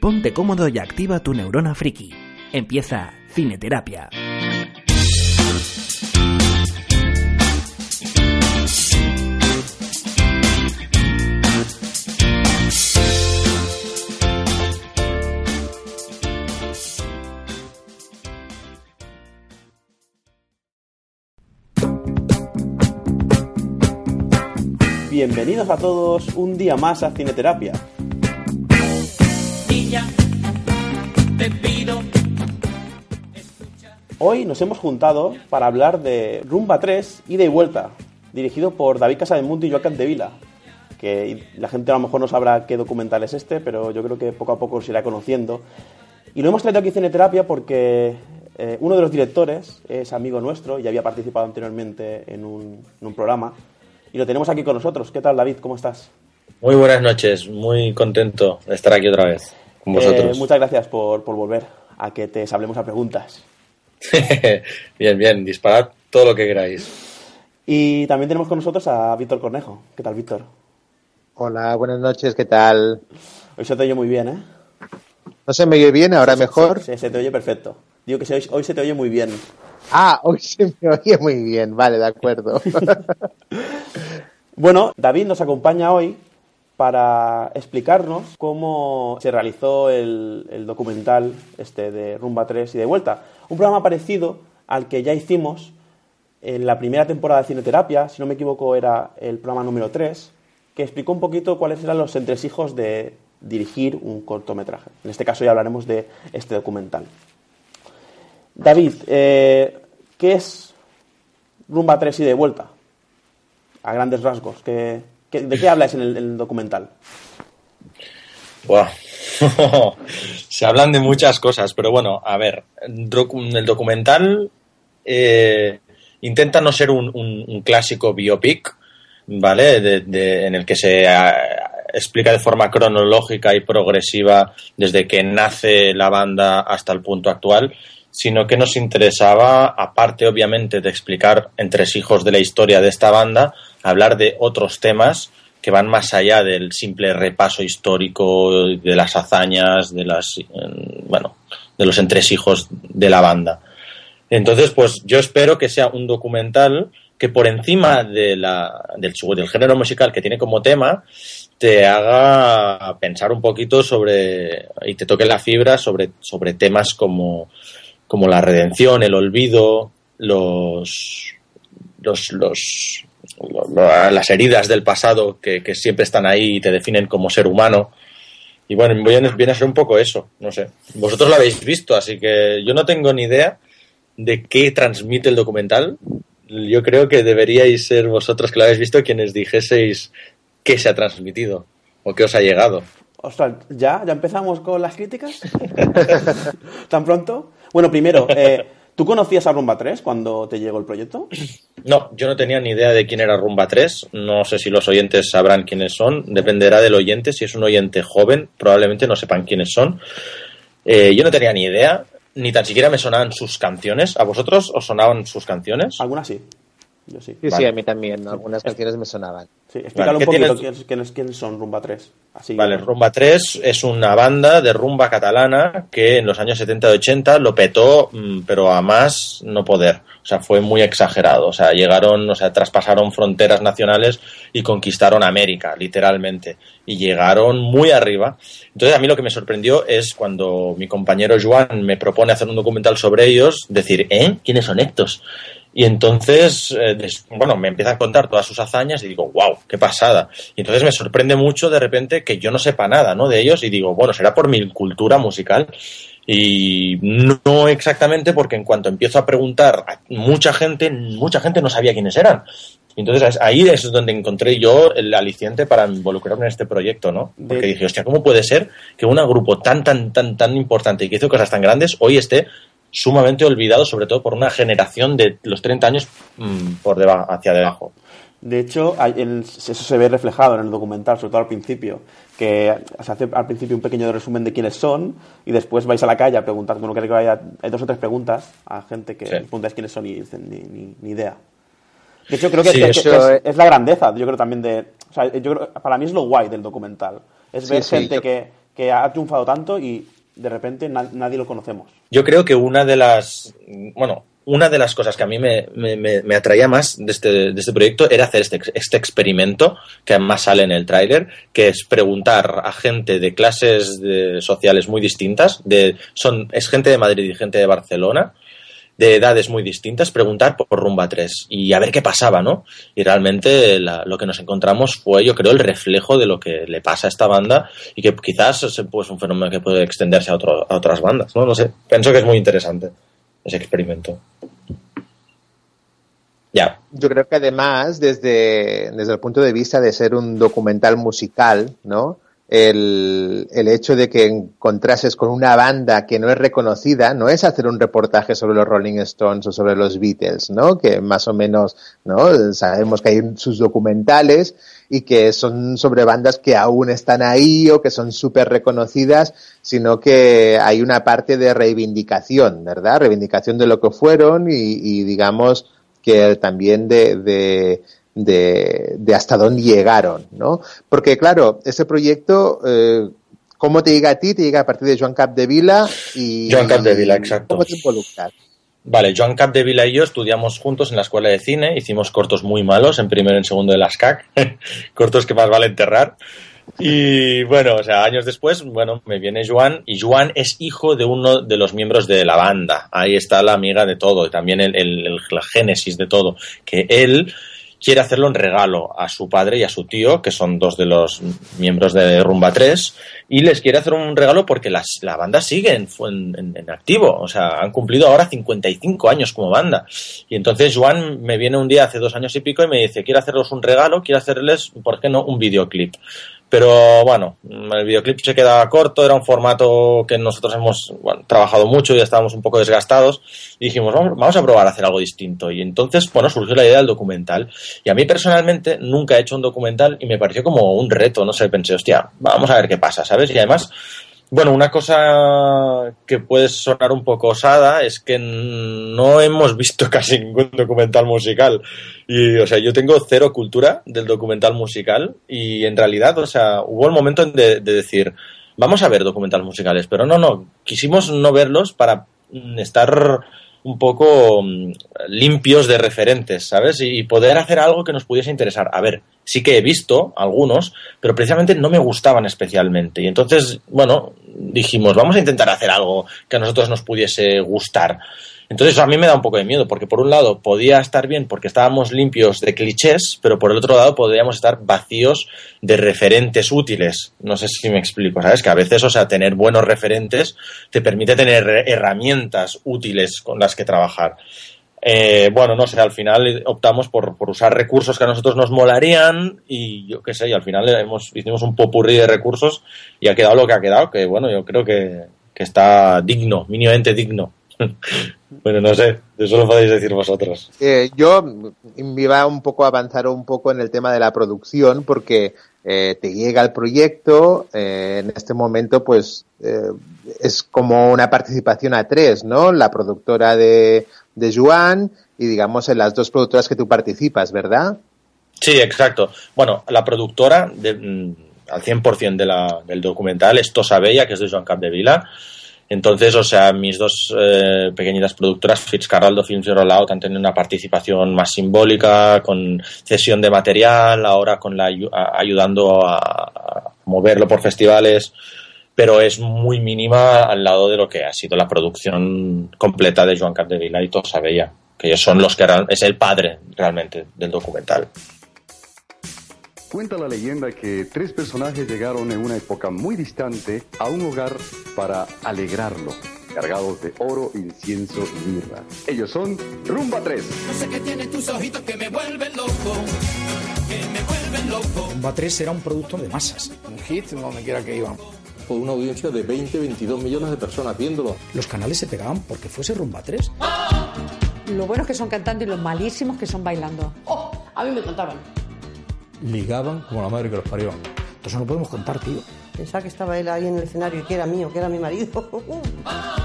Ponte cómodo y activa tu neurona friki. Empieza Cineterapia. Bienvenidos a todos un día más a Cineterapia. Niña, te pido Hoy nos hemos juntado para hablar de Rumba 3, Ida y Vuelta, dirigido por David Casademundo y Joaquín de Vila. Que la gente a lo mejor no sabrá qué documental es este, pero yo creo que poco a poco se irá conociendo. Y lo hemos traído aquí a Cineterapia porque eh, uno de los directores es amigo nuestro y había participado anteriormente en un, en un programa. Y lo tenemos aquí con nosotros. ¿Qué tal, David? ¿Cómo estás? Muy buenas noches, muy contento de estar aquí otra vez con Eh, muchas gracias por, por volver a que te hablemos a preguntas. bien, bien, disparad todo lo que queráis. Y también tenemos con nosotros a Víctor Cornejo. ¿Qué tal, Víctor? Hola, buenas noches, ¿qué tal? Hoy se te oye muy bien, ¿eh? ¿No se me oye bien? ¿Ahora mejor? Sí, se te oye perfecto. Digo que se- hoy se te oye muy bien. Ah, hoy se me oye muy bien, vale, de acuerdo. Bueno, David nos acompaña hoy para explicarnos cómo se realizó el, documental este de Rumba 3 y de vuelta. Un programa parecido al que ya hicimos en la primera temporada de Cineterapia, si no me equivoco era el programa número 3, que explicó un poquito cuáles eran los entresijos de dirigir un cortometraje. En este caso ya hablaremos de este documental. David, eh, ¿qué es Rumba 3 y de vuelta? A grandes rasgos. ¿qué- ¿De qué hablas en el, en el documental? Buah. Se hablan de muchas cosas, pero bueno, a ver, el documental eh, intenta no ser un, un- clásico biopic, ¿vale? De- en el que se ah, explica de forma cronológica y progresiva desde que nace la banda hasta el punto actual, sino que nos interesaba, aparte obviamente de explicar entresijos de la historia de esta banda, hablar de otros temas que van más allá del simple repaso histórico de las hazañas, de las eh, bueno, de los entresijos de la banda. Entonces, pues yo espero que sea un documental que por encima de la, del, género musical que tiene como tema, te haga pensar un poquito sobre y te toque la fibra sobre, sobre temas como, como la redención, el olvido, los, los, los, lo- lo- las heridas del pasado que, siempre están ahí y te definen como ser humano. Y bueno, viene a ser un poco eso, no sé. Vosotros lo habéis visto, así que yo no tengo ni idea de qué transmite el documental. Yo creo que deberíais ser vosotros que lo habéis visto quienes dijeseis qué se ha transmitido o qué os ha llegado. Ostras, ¿ya? ¿Ya empezamos con las críticas? ¿Tan pronto? Bueno, primero, eh, ¿tú conocías a Rumba 3 cuando te llegó el proyecto? No, yo no tenía ni idea de quién era Rumba 3. No sé si los oyentes sabrán quiénes son. Dependerá del oyente. Si es un oyente joven, probablemente no sepan quiénes son. Eh, yo no tenía ni idea, ni tan siquiera me sonaban sus canciones. ¿A vosotros os sonaban sus canciones? Algunas sí. Yo sí. Sí, sí, Vale. a mí también, algunas canciones me sonaban. Sí, explícalo Vale, un ¿qué poquito tienes? quiénes, quiénes- son Rumba 3. Así, Vale, Rumba 3 es una banda de rumba catalana que en los años 70 y 80 lo petó, mm, pero a más no poder. O sea, fue muy exagerado. O sea, llegaron, o sea, traspasaron fronteras nacionales y conquistaron América, literalmente. Y llegaron muy arriba. Entonces, a mí lo que me sorprendió es cuando mi compañero Joan me propone hacer un documental sobre ellos, decir, ¿eh? ¿Quiénes son estos? Y entonces, eh, bueno, me empieza a contar todas sus hazañas y digo, wow, qué pasada. Y entonces me sorprende mucho de repente que yo no sepa nada, ¿no? De ellos y digo, bueno, será por mi cultura musical. Y no exactamente porque en cuanto empiezo a preguntar a mucha gente, mucha gente no sabía quiénes eran. Entonces ahí es donde encontré yo el aliciente para involucrarme en este proyecto, ¿no? Porque dije, hostia, ¿cómo puede ser que un grupo tan, tan, tan, tan importante y que hizo cosas tan grandes hoy esté sumamente olvidado, sobre todo por una generación de los 30 años mm, por deba- hacia debajo? De hecho, hay- el- eso se ve reflejado en el documental, sobre todo al principio, que se hace al principio un pequeño resumen de quiénes son y después vais a la calle a preguntar, bueno, creo que vaya, hay dos o tres preguntas a gente que Sí. preguntáis quiénes son y dicen ni, ni- ni idea. De hecho, creo que, Sí, que- que eso es, es la grandeza, yo creo también de... O sea, yo creo, para mí es lo guay del documental. Es Sí, ver sí, gente yo- que, que ha triunfado tanto y de repente na- nadie lo conocemos. Yo creo que una de las, bueno, una de las cosas que a mí me, me- me- me atraía más de este, de este proyecto era hacer este, este experimento, que además sale en el tráiler, que es preguntar a gente de clases de- sociales muy distintas, de, son, es gente de Madrid y gente de Barcelona, de edades muy distintas, preguntar por Rumba 3 y a ver qué pasaba, ¿no? Y realmente la- lo que nos encontramos fue, yo creo, el reflejo de lo que le pasa a esta banda y que quizás es pues, un fenómeno que puede extenderse a, otro- a otras bandas, ¿no? No sé, pienso que es muy interesante ese experimento. Ya, Yo creo que además, desde, desde el punto de vista de ser un documental musical, ¿no? El, el hecho de que encontrases con una banda que no es reconocida no es hacer un reportaje sobre los Rolling Stones o sobre los Beatles, ¿no? Que más o menos, ¿no? Sabemos que hay sus documentales y que son sobre bandas que aún están ahí o que son súper reconocidas, sino que hay una parte de reivindicación, ¿verdad? Reivindicación de lo que fueron y, y digamos, que también de, de, de, de hasta dónde llegaron, ¿no? Porque, claro, ese proyecto, eh, ¿cómo te llega a ti? Te llega a partir de Joan Capdevila y... Joan Capdevila, exacto. ¿Cómo te involucras? Vale, Joan Capdevila y yo estudiamos juntos en la escuela de cine, hicimos cortos muy malos, en primero y en segundo de las CAC, cortos que más vale enterrar. Y bueno, o sea, años después, bueno, me viene Joan y Joan es hijo de uno de los miembros de la banda. Ahí está la amiga de todo y también el, el- el- la génesis de todo. Que él quiere hacerlo en regalo a su padre y a su tío, que son dos de los miembros de Rumba 3, y les quiere hacer un regalo porque las- la banda sigue en, en- en- activo. O sea, han cumplido ahora 55 años como banda. Y entonces Joan me viene un día hace dos años y pico y me dice, quiero hacerles un regalo, quiero hacerles, ¿por qué no?, un videoclip. Pero bueno, el videoclip se quedaba corto, era un formato que nosotros hemos trabajado mucho y estábamos un poco desgastados. Y dijimos, vamos, vamos a probar a hacer algo distinto. Y entonces, bueno, surgió la idea del documental. Y a mí personalmente nunca he hecho un documental y me pareció como un reto, no sé, pensé, hostia, vamos a ver qué pasa, ¿sabes? Y además, bueno, una cosa que puede sonar un poco osada es que no hemos visto casi ningún documental musical. Y, o sea, yo tengo cero cultura del documental musical y en realidad, o sea, hubo el momento de, de decir, vamos a ver documentales musicales, pero no, no, quisimos no verlos para estar un poco mm, limpios de referentes, ¿sabes? Y, y poder hacer algo que nos pudiese interesar. A ver, sí que he visto algunos, pero precisamente no me gustaban especialmente. Y entonces, bueno, dijimos, vamos a intentar hacer algo que a nosotros nos pudiese gustar. Entonces a mí me da un poco de miedo, porque por un lado podía estar bien porque estábamos limpios de clichés, pero por el otro lado podríamos estar vacíos de referentes útiles. No sé si me explico, ¿sabes? Que a veces, o sea, tener buenos referentes te permite tener herramientas útiles con las que trabajar. Eh, bueno, no sé, al final optamos por, por, usar recursos que a nosotros nos molarían y yo qué sé, y al final hemos, hicimos un popurrí de recursos y ha quedado lo que ha quedado, que bueno, yo creo que, que está digno, mínimamente digno. bueno, no sé, eso lo podéis decir vosotros. Eh, yo me iba un poco a avanzar un poco en el tema de la producción porque eh, te llega el proyecto, eh, en este momento pues es como una participación a tres, ¿no? La productora de, de Joan y digamos en las dos productoras que tú participas, ¿verdad? Sí, exacto. Bueno, la productora de, mm, al 100% de la, del documental es Tosa Bella, que es de Joan Capdevila. Entonces, o sea, mis dos eh, pequeñitas productoras, Fitzcarraldo Films y Rollout, han tenido una participación más simbólica, con cesión de material, ahora con la ayudando a, moverlo por festivales, pero es muy mínima al lado de lo que ha sido la producción completa de Joan Capdevila y Tosa Bella, que ellos son los que es el padre realmente del documental. Cuenta la leyenda que tres personajes llegaron en una época muy distante a un hogar para alegrarlo. cargados de oro, incienso y mirra. Ellos son Rumba 3. No sé qué tienen tus ojitos que me vuelven loco, que me vuelven loco. Rumba 3 era un producto de masas. Un hit donde quiera que iban. Con una audiencia de 20, 22 millones de personas viéndolo. Los canales se pegaban porque fuese Rumba 3. Lo buenos que son cantando y los malísimos que son bailando. ¡Oh! A mí me contaban. Ligaban como la madre que los parió. Entonces no podemos contar, tío. Pensaba que estaba él ahí en el escenario y que era mío, que era mi marido.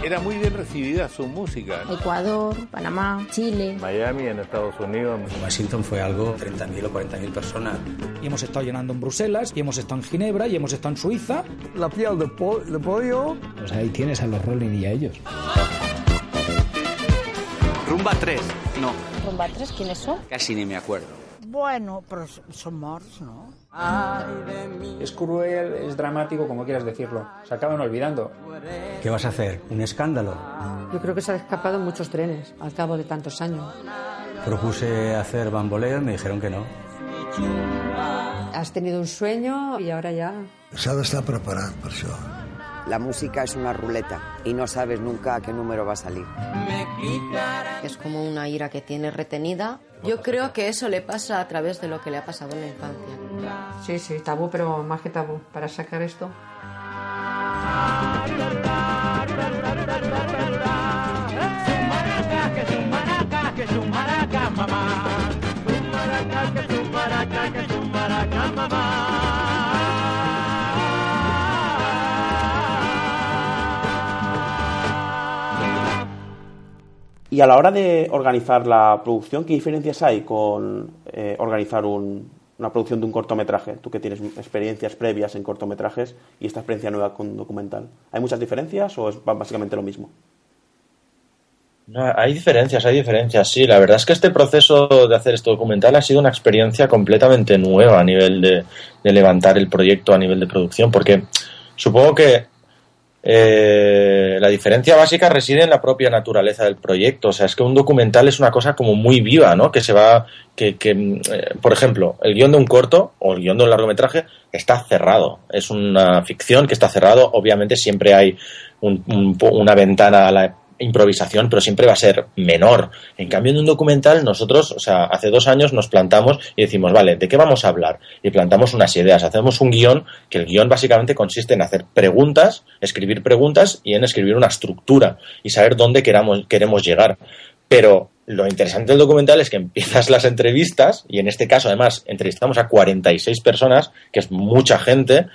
Era muy bien recibida su música. Ecuador, Panamá, Chile. Miami, en Estados Unidos. Washington fue algo 30.000 o 40.000 personas. Y hemos estado llenando en Bruselas, y hemos estado en Ginebra, y hemos estado en Suiza. La piel de, po de pollo. Pues ahí tienes a los Rolling y a ellos. Rumba 3, no. ¿Rumba 3 quiénes son? Casi ni me acuerdo. Bueno, pero son morts, ¿no? Es cruel, es dramático, como quieras decirlo. Se acaban olvidando. ¿Qué vas a hacer? ¿Un escándalo? Yo creo que se han escapado muchos trenes al cabo de tantos años. Propuse hacer bamboleo y me dijeron que no. Has tenido un sueño y ahora ya. S'ha d'estar preparat per això. La música es una ruleta y no sabes nunca a qué número va a salir. Es como una ira que tiene retenida. Yo creo que eso le pasa a través de lo que le ha pasado en la infancia. Sí, sí, tabú, pero más que tabú. Para sacar esto. Y a la hora de organizar la producción, ¿qué diferencias hay con eh, organizar un- una producción de un cortometraje? Tú que tienes experiencias previas en cortometrajes y esta experiencia nueva con documental. ¿Hay muchas diferencias o es básicamente lo mismo? No, hay diferencias, hay diferencias, sí. La verdad es que este proceso de hacer este documental ha sido una experiencia completamente nueva a nivel de levantar el proyecto a nivel de producción, porque supongo que eh, la diferencia básica reside en la propia naturaleza del proyecto. O sea, es que un documental es una cosa como muy viva, ¿no? Que se va, que, que mm, eh, por ejemplo, el guion de un corto o el guion de un largometraje está cerrado. Es una ficción que está cerrado. Obviamente siempre hay un- una ventana a la improvisación, pero siempre va a ser menor. En cambio, en un documental, nosotros, o sea, hace dos años nos plantamos y decimos, vale, ¿de qué vamos a hablar? Y plantamos unas ideas, hacemos un guion, que el guion básicamente consiste en hacer preguntas, escribir preguntas y en escribir una estructura y saber dónde queramos, queremos llegar. Pero lo interesante del documental es que empiezas las entrevistas, y en este caso además entrevistamos a 46 personas, que es mucha gente,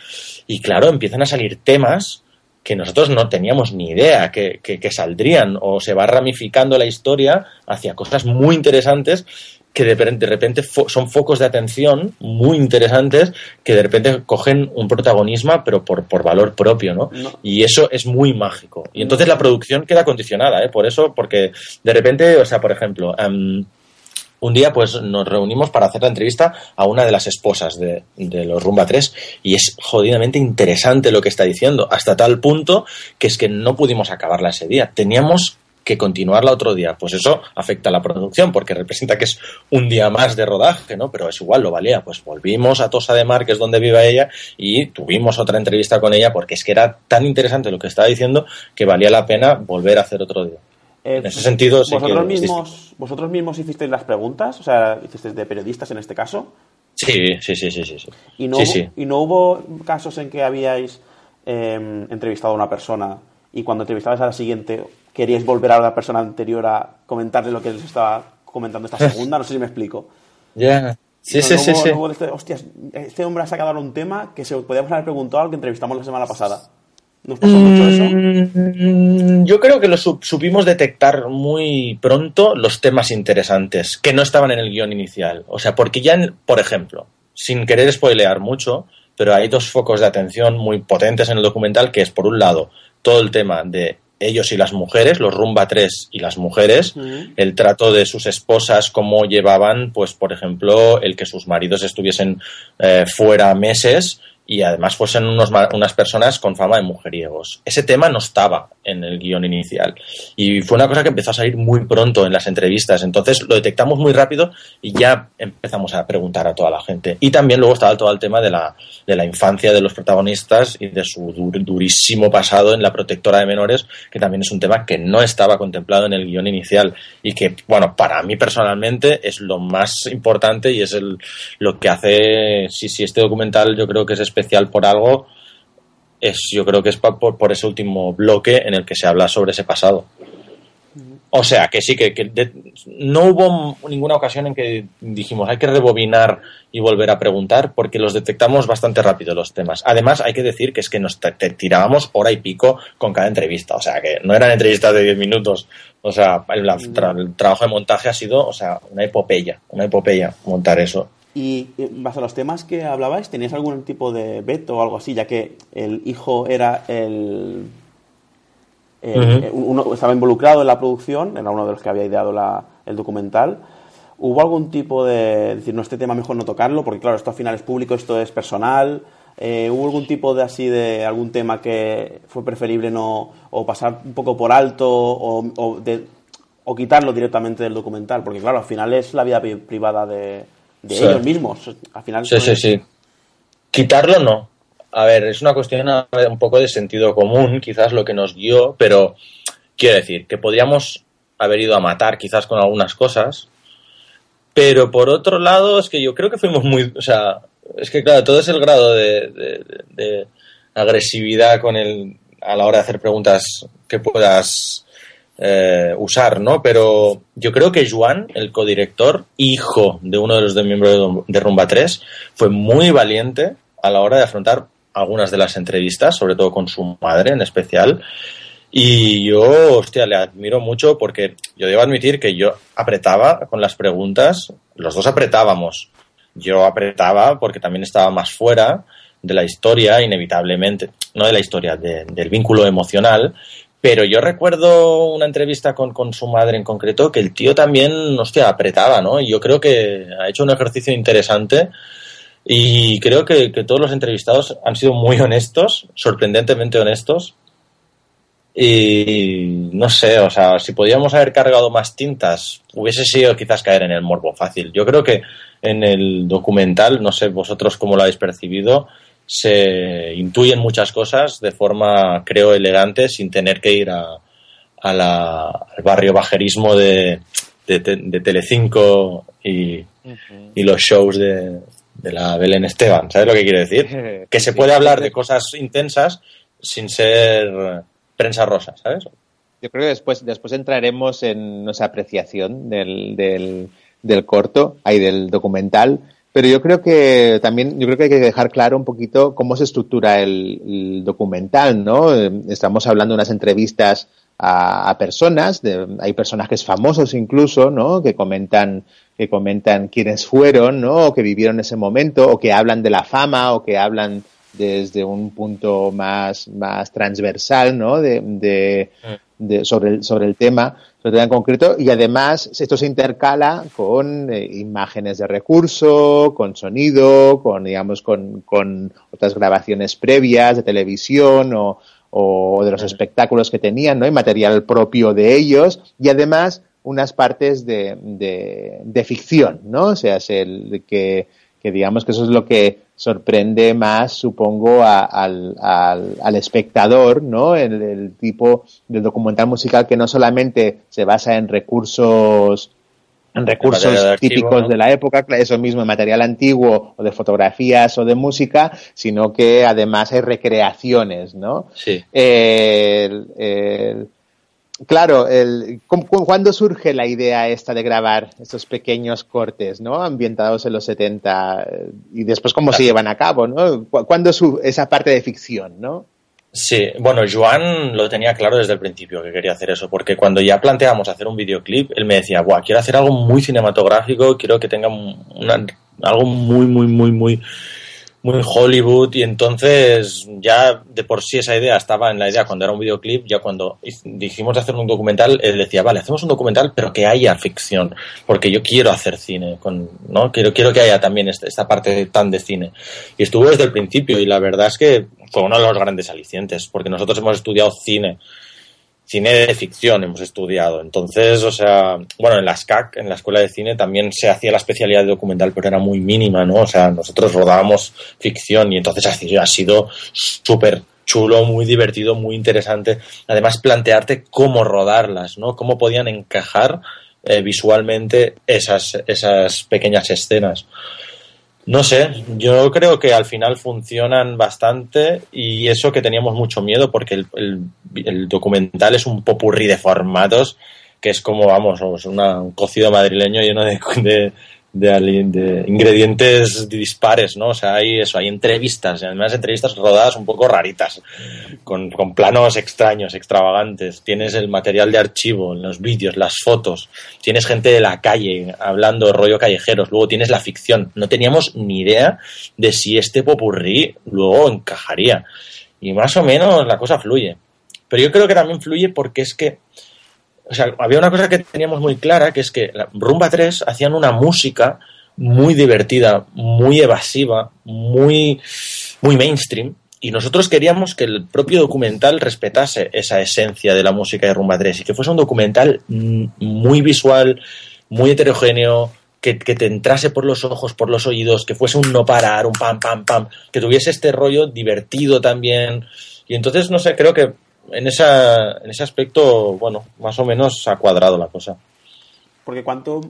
y claro, empiezan a salir temas que nosotros no teníamos ni idea que, que- que saldrían, o se va ramificando la historia hacia cosas muy interesantes que de, repente- de repente fo- son focos de atención muy interesantes que de repente cogen un protagonismo pero por, por valor propio, ¿no? Y eso es muy mágico. Y entonces la producción queda condicionada, ¿eh? Por eso, porque de repente, o sea, por ejemplo, em, un día pues nos reunimos para hacer la entrevista a una de las esposas de, los Rumba 3 y es jodidamente interesante lo que está diciendo, hasta tal punto que es que no pudimos acabarla ese día. Teníamos que continuarla otro día. Pues eso afecta a la producción porque representa que es un día más de rodaje, ¿no? Pero es igual, lo valía. Pues volvimos a Tosa de Mar, que es donde vive ella, y tuvimos otra entrevista con ella porque es que era tan interesante lo que estaba diciendo que valía la pena volver a hacer otro día. Eh, En ese sentido, sí ¿vosotros, que mismos, ¿Vosotros mismos hicisteis las preguntas? O sea, hicisteis de periodistas en este caso. Sí, sí, sí, sí, sí. sí. ¿Y no, sí, hubo, sí. ¿y no hubo casos en que habíais eh, entrevistado a una persona y cuando entrevistabais a la siguiente queríais volver a la persona anterior a comentarle lo que les estaba comentando esta segunda? No sé si me explico. Ya. Sí, No- sí, no sí, hubo- sí. no este, hostias, este hombre ha sacado ahora un tema que se podíamos haber preguntado al que entrevistamos la semana pasada. ¿Nos pasó mucho eso? Mm, Yo creo que lo sup- supimos detectar muy pronto los temas interesantes que no estaban en el guion inicial. O sea, porque ya, en- por ejemplo, sin querer spoilear mucho, pero hay dos focos de atención muy potentes en el documental, que es, por un lado, todo el tema de ellos y las mujeres, los Rumba 3 y las mujeres, el trato de sus esposas, cómo llevaban, pues, por ejemplo, el que sus maridos estuviesen eh, fuera meses y además fuesen unos, unas personas con fama de mujeriegos. Ese tema no estaba en el guion inicial y fue una cosa que empezó a salir muy pronto en las entrevistas, entonces lo detectamos muy rápido y ya empezamos a preguntar a toda la gente. Y también luego estaba todo el tema de la, de la infancia de los protagonistas y de su durísimo pasado en la protectora de menores, que también es un tema que no estaba contemplado en el guion inicial y que, bueno, para mí personalmente es lo más importante y es el, lo que hace, sí, sí, este documental yo creo que es especial por algo, es, yo creo que es por, por ese último bloque en el que se habla sobre ese pasado. O sea, que sí, que, que de, no hubo ninguna ocasión en que dijimos hay que rebobinar y volver a preguntar porque los detectamos bastante rápido los temas. Además, hay que decir que es que nos tirábamos hora y pico con cada entrevista. O sea, que no eran entrevistas de 10 minutos. O sea, el, tra el, trabajo de montaje ha sido, o sea, una epopeya, una epopeya montar eso. Y bajo los temas que hablabais, ¿tenías algún tipo de veto o algo así? Ya que el hijo era el eh, uh -huh. uno estaba involucrado en la producción, era uno de los que había ideado la, el documental. ¿Hubo algún tipo de decir, no, este tema mejor no tocarlo? Porque claro, esto al final es público, esto es personal. Eh, ¿Hubo algún tipo de así de algún tema que fue preferible no o pasar un poco por alto o, o, de, o quitarlo directamente del documental? Porque claro, al final es la vida privada de, de sí. ellos mismos. Al final sí, sí, sí. Quitarlo no a ver, es una cuestión un poco de sentido común, quizás lo que nos guió, pero quiero decir que podríamos haber ido a matar quizás con algunas cosas, pero por otro lado es que yo creo que fuimos muy, o sea, es que claro, todo es el grado de, de, de agresividad con el a la hora de hacer preguntas que puedas eh, usar, ¿no? Pero yo creo que Juan, el codirector, hijo de uno de los de miembros de Rumba 3, fue muy valiente a la hora de afrontar algunas de las entrevistas, sobre todo con su madre en especial. Y yo, hostia, le admiro mucho porque yo debo admitir que yo apretaba con las preguntas, los dos apretábamos. Yo apretaba porque también estaba más fuera de la historia, inevitablemente, no de la historia, de, del vínculo emocional, pero yo recuerdo una entrevista con, con, su madre en concreto que el tío también, hostia, apretaba, ¿no? Y yo creo que ha hecho un ejercicio interesante y creo que, que, todos los entrevistados han sido muy honestos, sorprendentemente honestos. Y no sé, o sea, si podíamos haber cargado más tintas, hubiese sido quizás caer en el morbo fácil. Yo creo que en el documental, no sé vosotros cómo lo habéis percibido, se intuyen muchas cosas de forma, creo, elegante, sin tener que ir a, a la, al barrio bajerismo de, de, de Telecinco y, uh -huh. y los shows de, de la Belén Esteban, ¿sabes lo que quiere decir? Que se puede hablar de cosas intensas sin ser prensa rosa, ¿sabes? Yo creo que después, después entraremos en nuestra apreciación del, del, del corto, ahí del documental, pero yo creo que también, yo creo que hay que dejar claro un poquito cómo se estructura el, documental, ¿no? Estamos hablando de unas entrevistas a, personas, de, hay personajes famosos incluso, ¿no? Que comentan que comentan quiénes fueron, ¿no? O que vivieron ese momento, o que hablan de la fama, o que hablan desde un punto más, más transversal, ¿no? De, de, de sobre, el, sobre el tema, sobre el tema en concreto, y además esto se intercala con eh, imágenes de recurso, con sonido, con, digamos, con, con otras grabaciones previas de televisión o, o de los espectáculos que tenían, ¿no? Y material propio de ellos, y además unas partes de, de, de ficción, ¿no? O sea, es el que, que, digamos que eso es lo que sorprende más, supongo, a, al, al, al, espectador, ¿no? El, el, tipo de documental musical que no solamente se basa en recursos en recursos de típicos archivo, ¿no? de la época, eso mismo, en material antiguo o de fotografías o de música, sino que además hay recreaciones, ¿no? Sí. el, el, Claro, el, ¿cuándo surge la idea esta de grabar estos pequeños cortes, ¿no? Ambientados en los 70 y después cómo claro. se llevan a cabo, ¿no? ¿Cuándo su, esa parte de ficción, ¿no? Sí, bueno, Joan lo tenía claro desde el principio que quería hacer eso, porque cuando ya planteamos hacer un videoclip, él me decía, Buah, quiero hacer algo muy cinematográfico, quiero que tenga una, algo muy, muy, muy, muy muy Hollywood y entonces ya de por sí esa idea estaba en la idea cuando era un videoclip, ya cuando dijimos de hacer un documental, él decía, vale, hacemos un documental pero que haya ficción, porque yo quiero hacer cine, con, ¿no? Quiero, quiero que haya también esta, esta parte tan de cine. Y estuvo desde el principio y la verdad es que fue uno de los grandes alicientes, porque nosotros hemos estudiado cine cine de ficción hemos estudiado. Entonces, o sea, bueno, en la SCAC, en la escuela de cine, también se hacía la especialidad de documental, pero era muy mínima, ¿no? O sea, nosotros rodábamos ficción y entonces ha sido, ha sido súper chulo, muy divertido, muy interesante. Además, plantearte cómo rodarlas, ¿no? Cómo podían encajar eh, visualmente esas, esas pequeñas escenas. No sé, yo creo que al final funcionan bastante y eso que teníamos mucho miedo porque el, el, documental es un popurrí de formatos que es como, vamos, una, un cocido madrileño lleno de, de, de, ingredientes dispares, ¿no? O sea, hay eso, hay entrevistas, además entrevistas rodadas un poco raritas, con, con planos extraños, extravagantes. Tienes el material de archivo, los vídeos, las fotos, tienes gente de la calle hablando rollo callejeros, luego tienes la ficción. No teníamos ni idea de si este popurrí luego encajaría. Y más o menos la cosa fluye. Pero yo creo que también fluye porque es que o sea, había una cosa que teníamos muy clara, que es que Rumba 3 hacían una música muy divertida, muy evasiva, muy, muy mainstream, y nosotros queríamos que el propio documental respetase esa esencia de la música de Rumba 3 y que fuese un documental muy visual, muy heterogéneo, que, que, te entrase por los ojos, por los oídos, que fuese un no parar, un pam, pam, pam, que tuviese este rollo divertido también. Y entonces, no sé, creo que en, esa, en ese aspecto, bueno, más o menos ha cuadrado la cosa. Porque cuánto,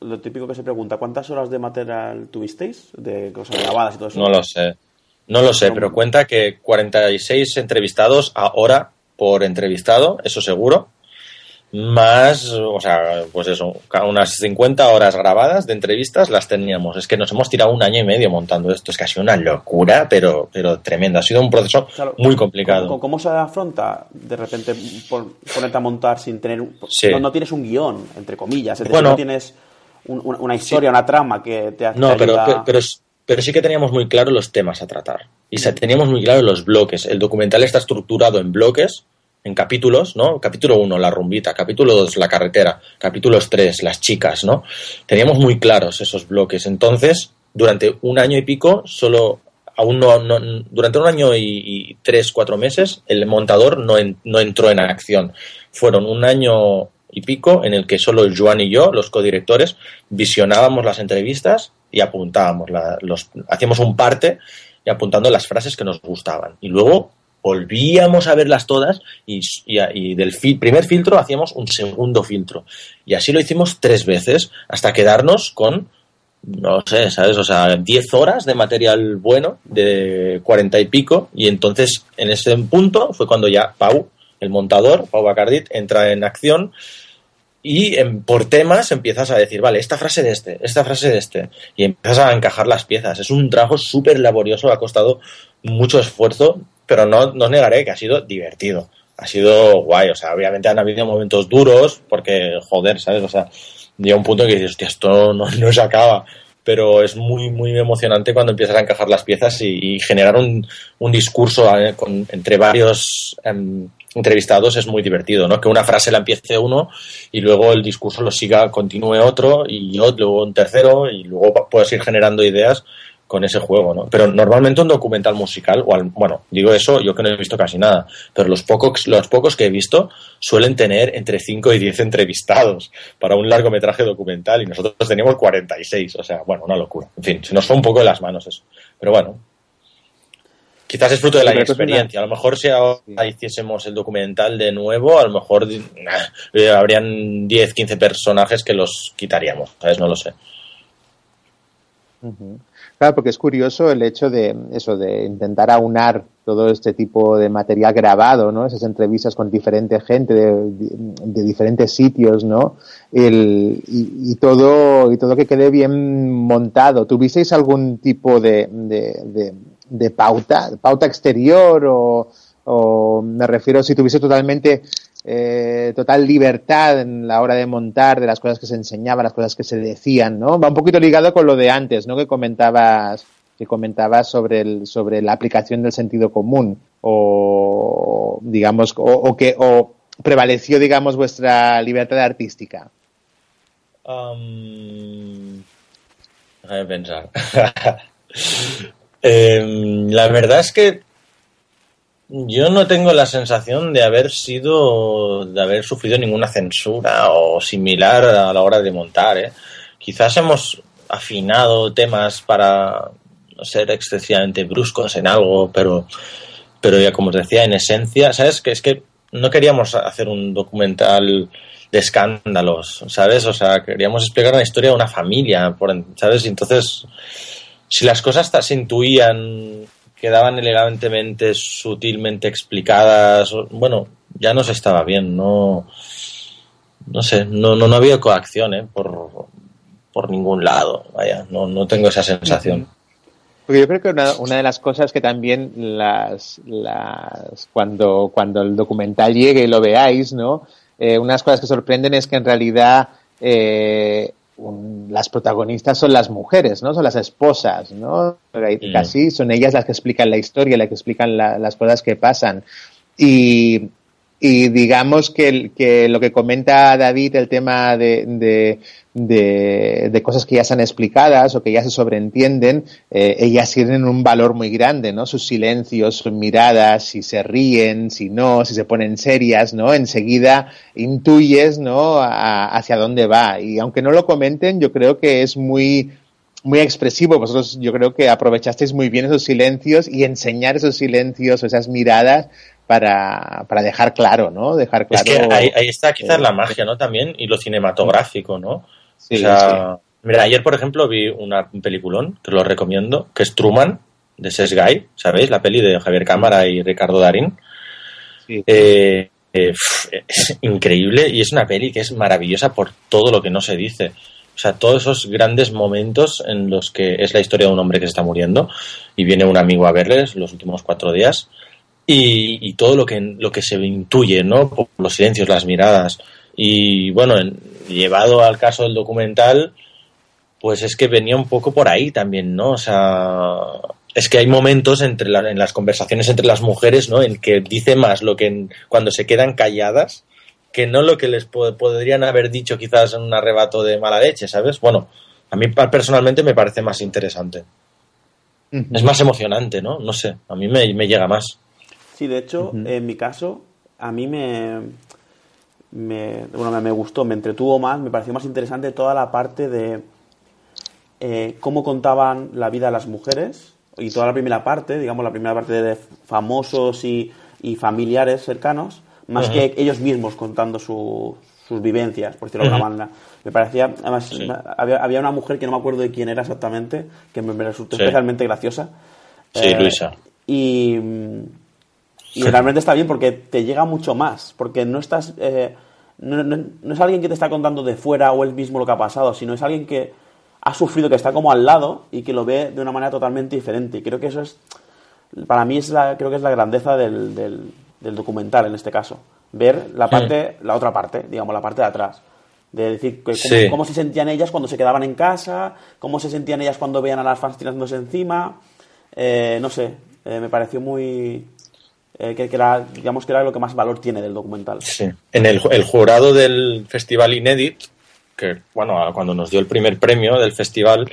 lo típico que se pregunta, ¿cuántas horas de material tuvisteis? De cosas grabadas y todo eso. No lo sé. No lo sé, pero cuenta que 46 entrevistados a hora por entrevistado, eso seguro más, o sea, pues eso, unas 50 horas grabadas de entrevistas las teníamos. Es que nos hemos tirado un año y medio montando esto. Es que ha sido una locura, pero, pero tremenda. Ha sido un proceso claro, muy complicado. ¿cómo, ¿cómo, se afronta de repente ponerte a montar sin tener... Sí. No, no, tienes un guion, entre comillas. Es decir, bueno, no tienes un, una historia, sí. una trama que te, No, te pero, pero, pero, pero, sí que teníamos muy claro los temas a tratar. Y teníamos muy claro los bloques. El documental está estructurado en bloques en capítulos, ¿no? Capítulo 1, la rumbita, capítulo 2, la carretera, capítulo 3, las chicas, ¿no? Teníamos muy claros esos bloques. Entonces, durante un año y pico, solo, aún no, durante un año y, y, tres, cuatro meses, el montador no, en, no entró en acción. Fueron un año y pico en el que solo Joan y yo, los codirectores, visionábamos las entrevistas y apuntábamos, la, los, hacíamos un parte y apuntando las frases que nos gustaban. Y luego volvíamos a verlas todas y, y, y del primer filtro hacíamos un segundo filtro. Y así lo hicimos tres veces hasta quedarnos con, no sé, ¿sabes? O sea, 10 horas de material bueno, de 40 y pico. Y entonces en ese punto fue cuando ya Pau, el montador, Pau Bacardit, entra en acción y en, por temas empiezas a decir, vale, esta frase de este, esta frase de este, y empiezas a encajar las piezas. Es un trabajo súper laborioso, ha costado mucho esfuerzo, pero no, no negaré que ha sido divertido. Ha sido guay, o sea, obviamente han habido momentos duros, porque, joder, ¿sabes? O sea, llega un punto que dices, hostia, esto no, no se acaba pero es muy, muy emocionante cuando empiezas a encajar las piezas y, y generar un, un discurso eh, entre varios eh, entrevistados es muy divertido, ¿no? Que una frase la empiece uno y luego el discurso lo siga, continúe otro y otro, luego un tercero y luego puedes ir generando ideas con ese juego, ¿no? Pero normalmente un documental musical, o al, bueno, digo eso, yo que no he visto casi nada, pero los pocos, los pocos que he visto suelen tener entre 5 y 10 entrevistados para un largometraje documental y nosotros teníamos 46, o sea, bueno, una locura. En fin, se nos fue un poco de las manos eso. Pero bueno, quizás es fruto de la inexperiencia. A lo mejor si ahora hiciésemos el documental de nuevo, a lo mejor eh, habrían 10, 15 personajes que los quitaríamos, ¿sabes? No lo sé. Uh -huh. Claro, porque es curioso el hecho de eso, de intentar aunar todo este tipo de material grabado, ¿no? Esas entrevistas con diferente gente de, de, de diferentes sitios, ¿no? El, y, y, todo, y todo que quede bien montado. ¿Tuvisteis algún tipo de, de, de pauta, pauta exterior o, o me refiero si tuviese totalmente eh, total libertad en la hora de montar, de las cosas que se enseñaban, las cosas que se decían, ¿no? Va un poquito ligado con lo de antes, ¿no? Que comentabas, que comentabas sobre, el, sobre la aplicación del sentido común o, digamos, o, que o prevaleció, digamos, vuestra libertad artística. Um. Em, la verdad es que yo no tengo la sensación de haber sido, de haber sufrido ninguna censura o similar a la hora de montar. ¿eh? Quizás hemos afinado temas para ser excesivamente bruscos en algo, pero, pero ya como os decía, en esencia, ¿sabes? Que es que no queríamos hacer un documental de escándalos, ¿sabes? O sea, queríamos explicar la historia de una familia, ¿sabes? Y entonces, si las cosas se intuían, quedaban elegantemente, sutilmente explicadas, bueno, ya nos estaba bien, no, no sé, no, no, no había coacción, ¿eh? Por, por ningún lado, vaya, no, no tengo esa sensación. Porque yo creo que una, una, de las cosas que también las, las cuando, cuando el documental llegue y lo veáis, ¿no? Eh, unas cosas que sorprenden es que en realidad eh, un, las protagonistas son las mujeres, ¿no? Son las esposas, ¿no? Mm. Casi son ellas las que explican la historia, las que explican la, las cosas que pasan. Y, y digamos que, que, lo que comenta David, el tema de, de, de, de, cosas que ya están explicadas o que ya se sobreentienden, eh, ellas tienen un valor muy grande, ¿no? Sus silencios, sus miradas, si se ríen, si no, si se ponen serias, ¿no? Enseguida intuyes, ¿no? A, hacia dónde va. Y aunque no lo comenten, yo creo que es muy, muy expresivo. Vosotros yo creo que aprovechasteis muy bien esos silencios y enseñar esos silencios o esas miradas para, para dejar claro, ¿no? Dejar claro. Es que ahí, ahí está quizás la magia, ¿no? También, y lo cinematográfico, ¿no? Sí, o sea, sí. mira, ayer, por ejemplo, vi una, un peliculón, que lo recomiendo, que es Truman, de Ses Guy, ¿sabéis? La peli de Javier Cámara y Ricardo Darín. Sí. Eh, eh, es increíble y es una peli que es maravillosa por todo lo que no se dice. O sea, todos esos grandes momentos en los que es la historia de un hombre que se está muriendo y viene un amigo a verles los últimos cuatro días y, y, todo lo que, lo que se intuye, ¿no? Por los silencios, las miradas. Y bueno, en, llevado al caso del documental, pues es que venía un poco por ahí también, ¿no? O sea, es que hay momentos entre la, en las conversaciones entre las mujeres, ¿no? En que dice más lo que en, cuando se quedan calladas que no lo que les po podrían haber dicho quizás en un arrebato de mala leche, ¿sabes? Bueno, a mí personalmente me parece más interesante. Uh -huh. Es más emocionante, ¿no? No sé, a mí me, me llega más. Sí, de hecho, uh -huh. en mi caso, a mí me, me, bueno, me gustó, me entretuvo más, me pareció más interesante toda la parte de eh, cómo contaban la vida de las mujeres y toda la primera parte, digamos, la primera parte de famosos y, y familiares cercanos, más uh -huh. que ellos mismos contando su, sus vivencias, por decirlo de alguna manera. Me parecía, además, sí. había, había, una mujer que no me acuerdo de quién era exactamente, que me, me resultó sí. especialmente graciosa. Sí, eh, Luisa. Y y realmente está bien porque te llega mucho más, porque no estás... Eh, no, no, no, es alguien que te está contando de fuera o él mismo lo que ha pasado, sino es alguien que ha sufrido, que está como al lado y que lo ve de una manera totalmente diferente. Y creo que eso es, para mí es la, creo que es la grandeza del, del, del documental en este caso. Ver la parte, sí. la otra parte, digamos, la parte de atrás. De decir cómo, sí. cómo, se sentían ellas cuando se quedaban en casa, cómo se sentían ellas cuando veían a las fans tirándose encima. Eh, no sé, eh, me pareció muy, eh, que, que, era, digamos que era lo que más valor tiene del documental. Sí. En el, jurado del Festival Inédit, que bueno, cuando nos dio el primer premio del festival,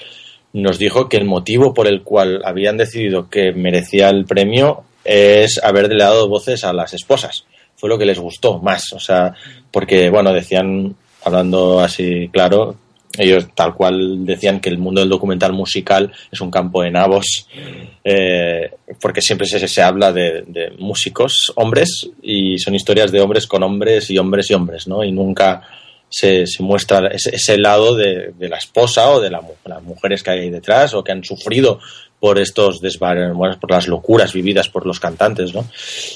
nos dijo que el motivo por el cual habían decidido que merecía el premio es haberle dado voces a las esposas. Fue lo que les gustó más, o sea, porque bueno, decían, hablando así claro, ellos tal cual decían que el mundo del documental musical es un campo de nabos, eh, porque siempre se, se habla de, de, músicos, hombres, y son historias de hombres con hombres y hombres y hombres, ¿no? Y nunca se, se muestra ese, lado de, de, la esposa o de la, las mujeres que hay ahí detrás o que han sufrido por estos desvanes, por las locuras vividas por los cantantes, ¿no?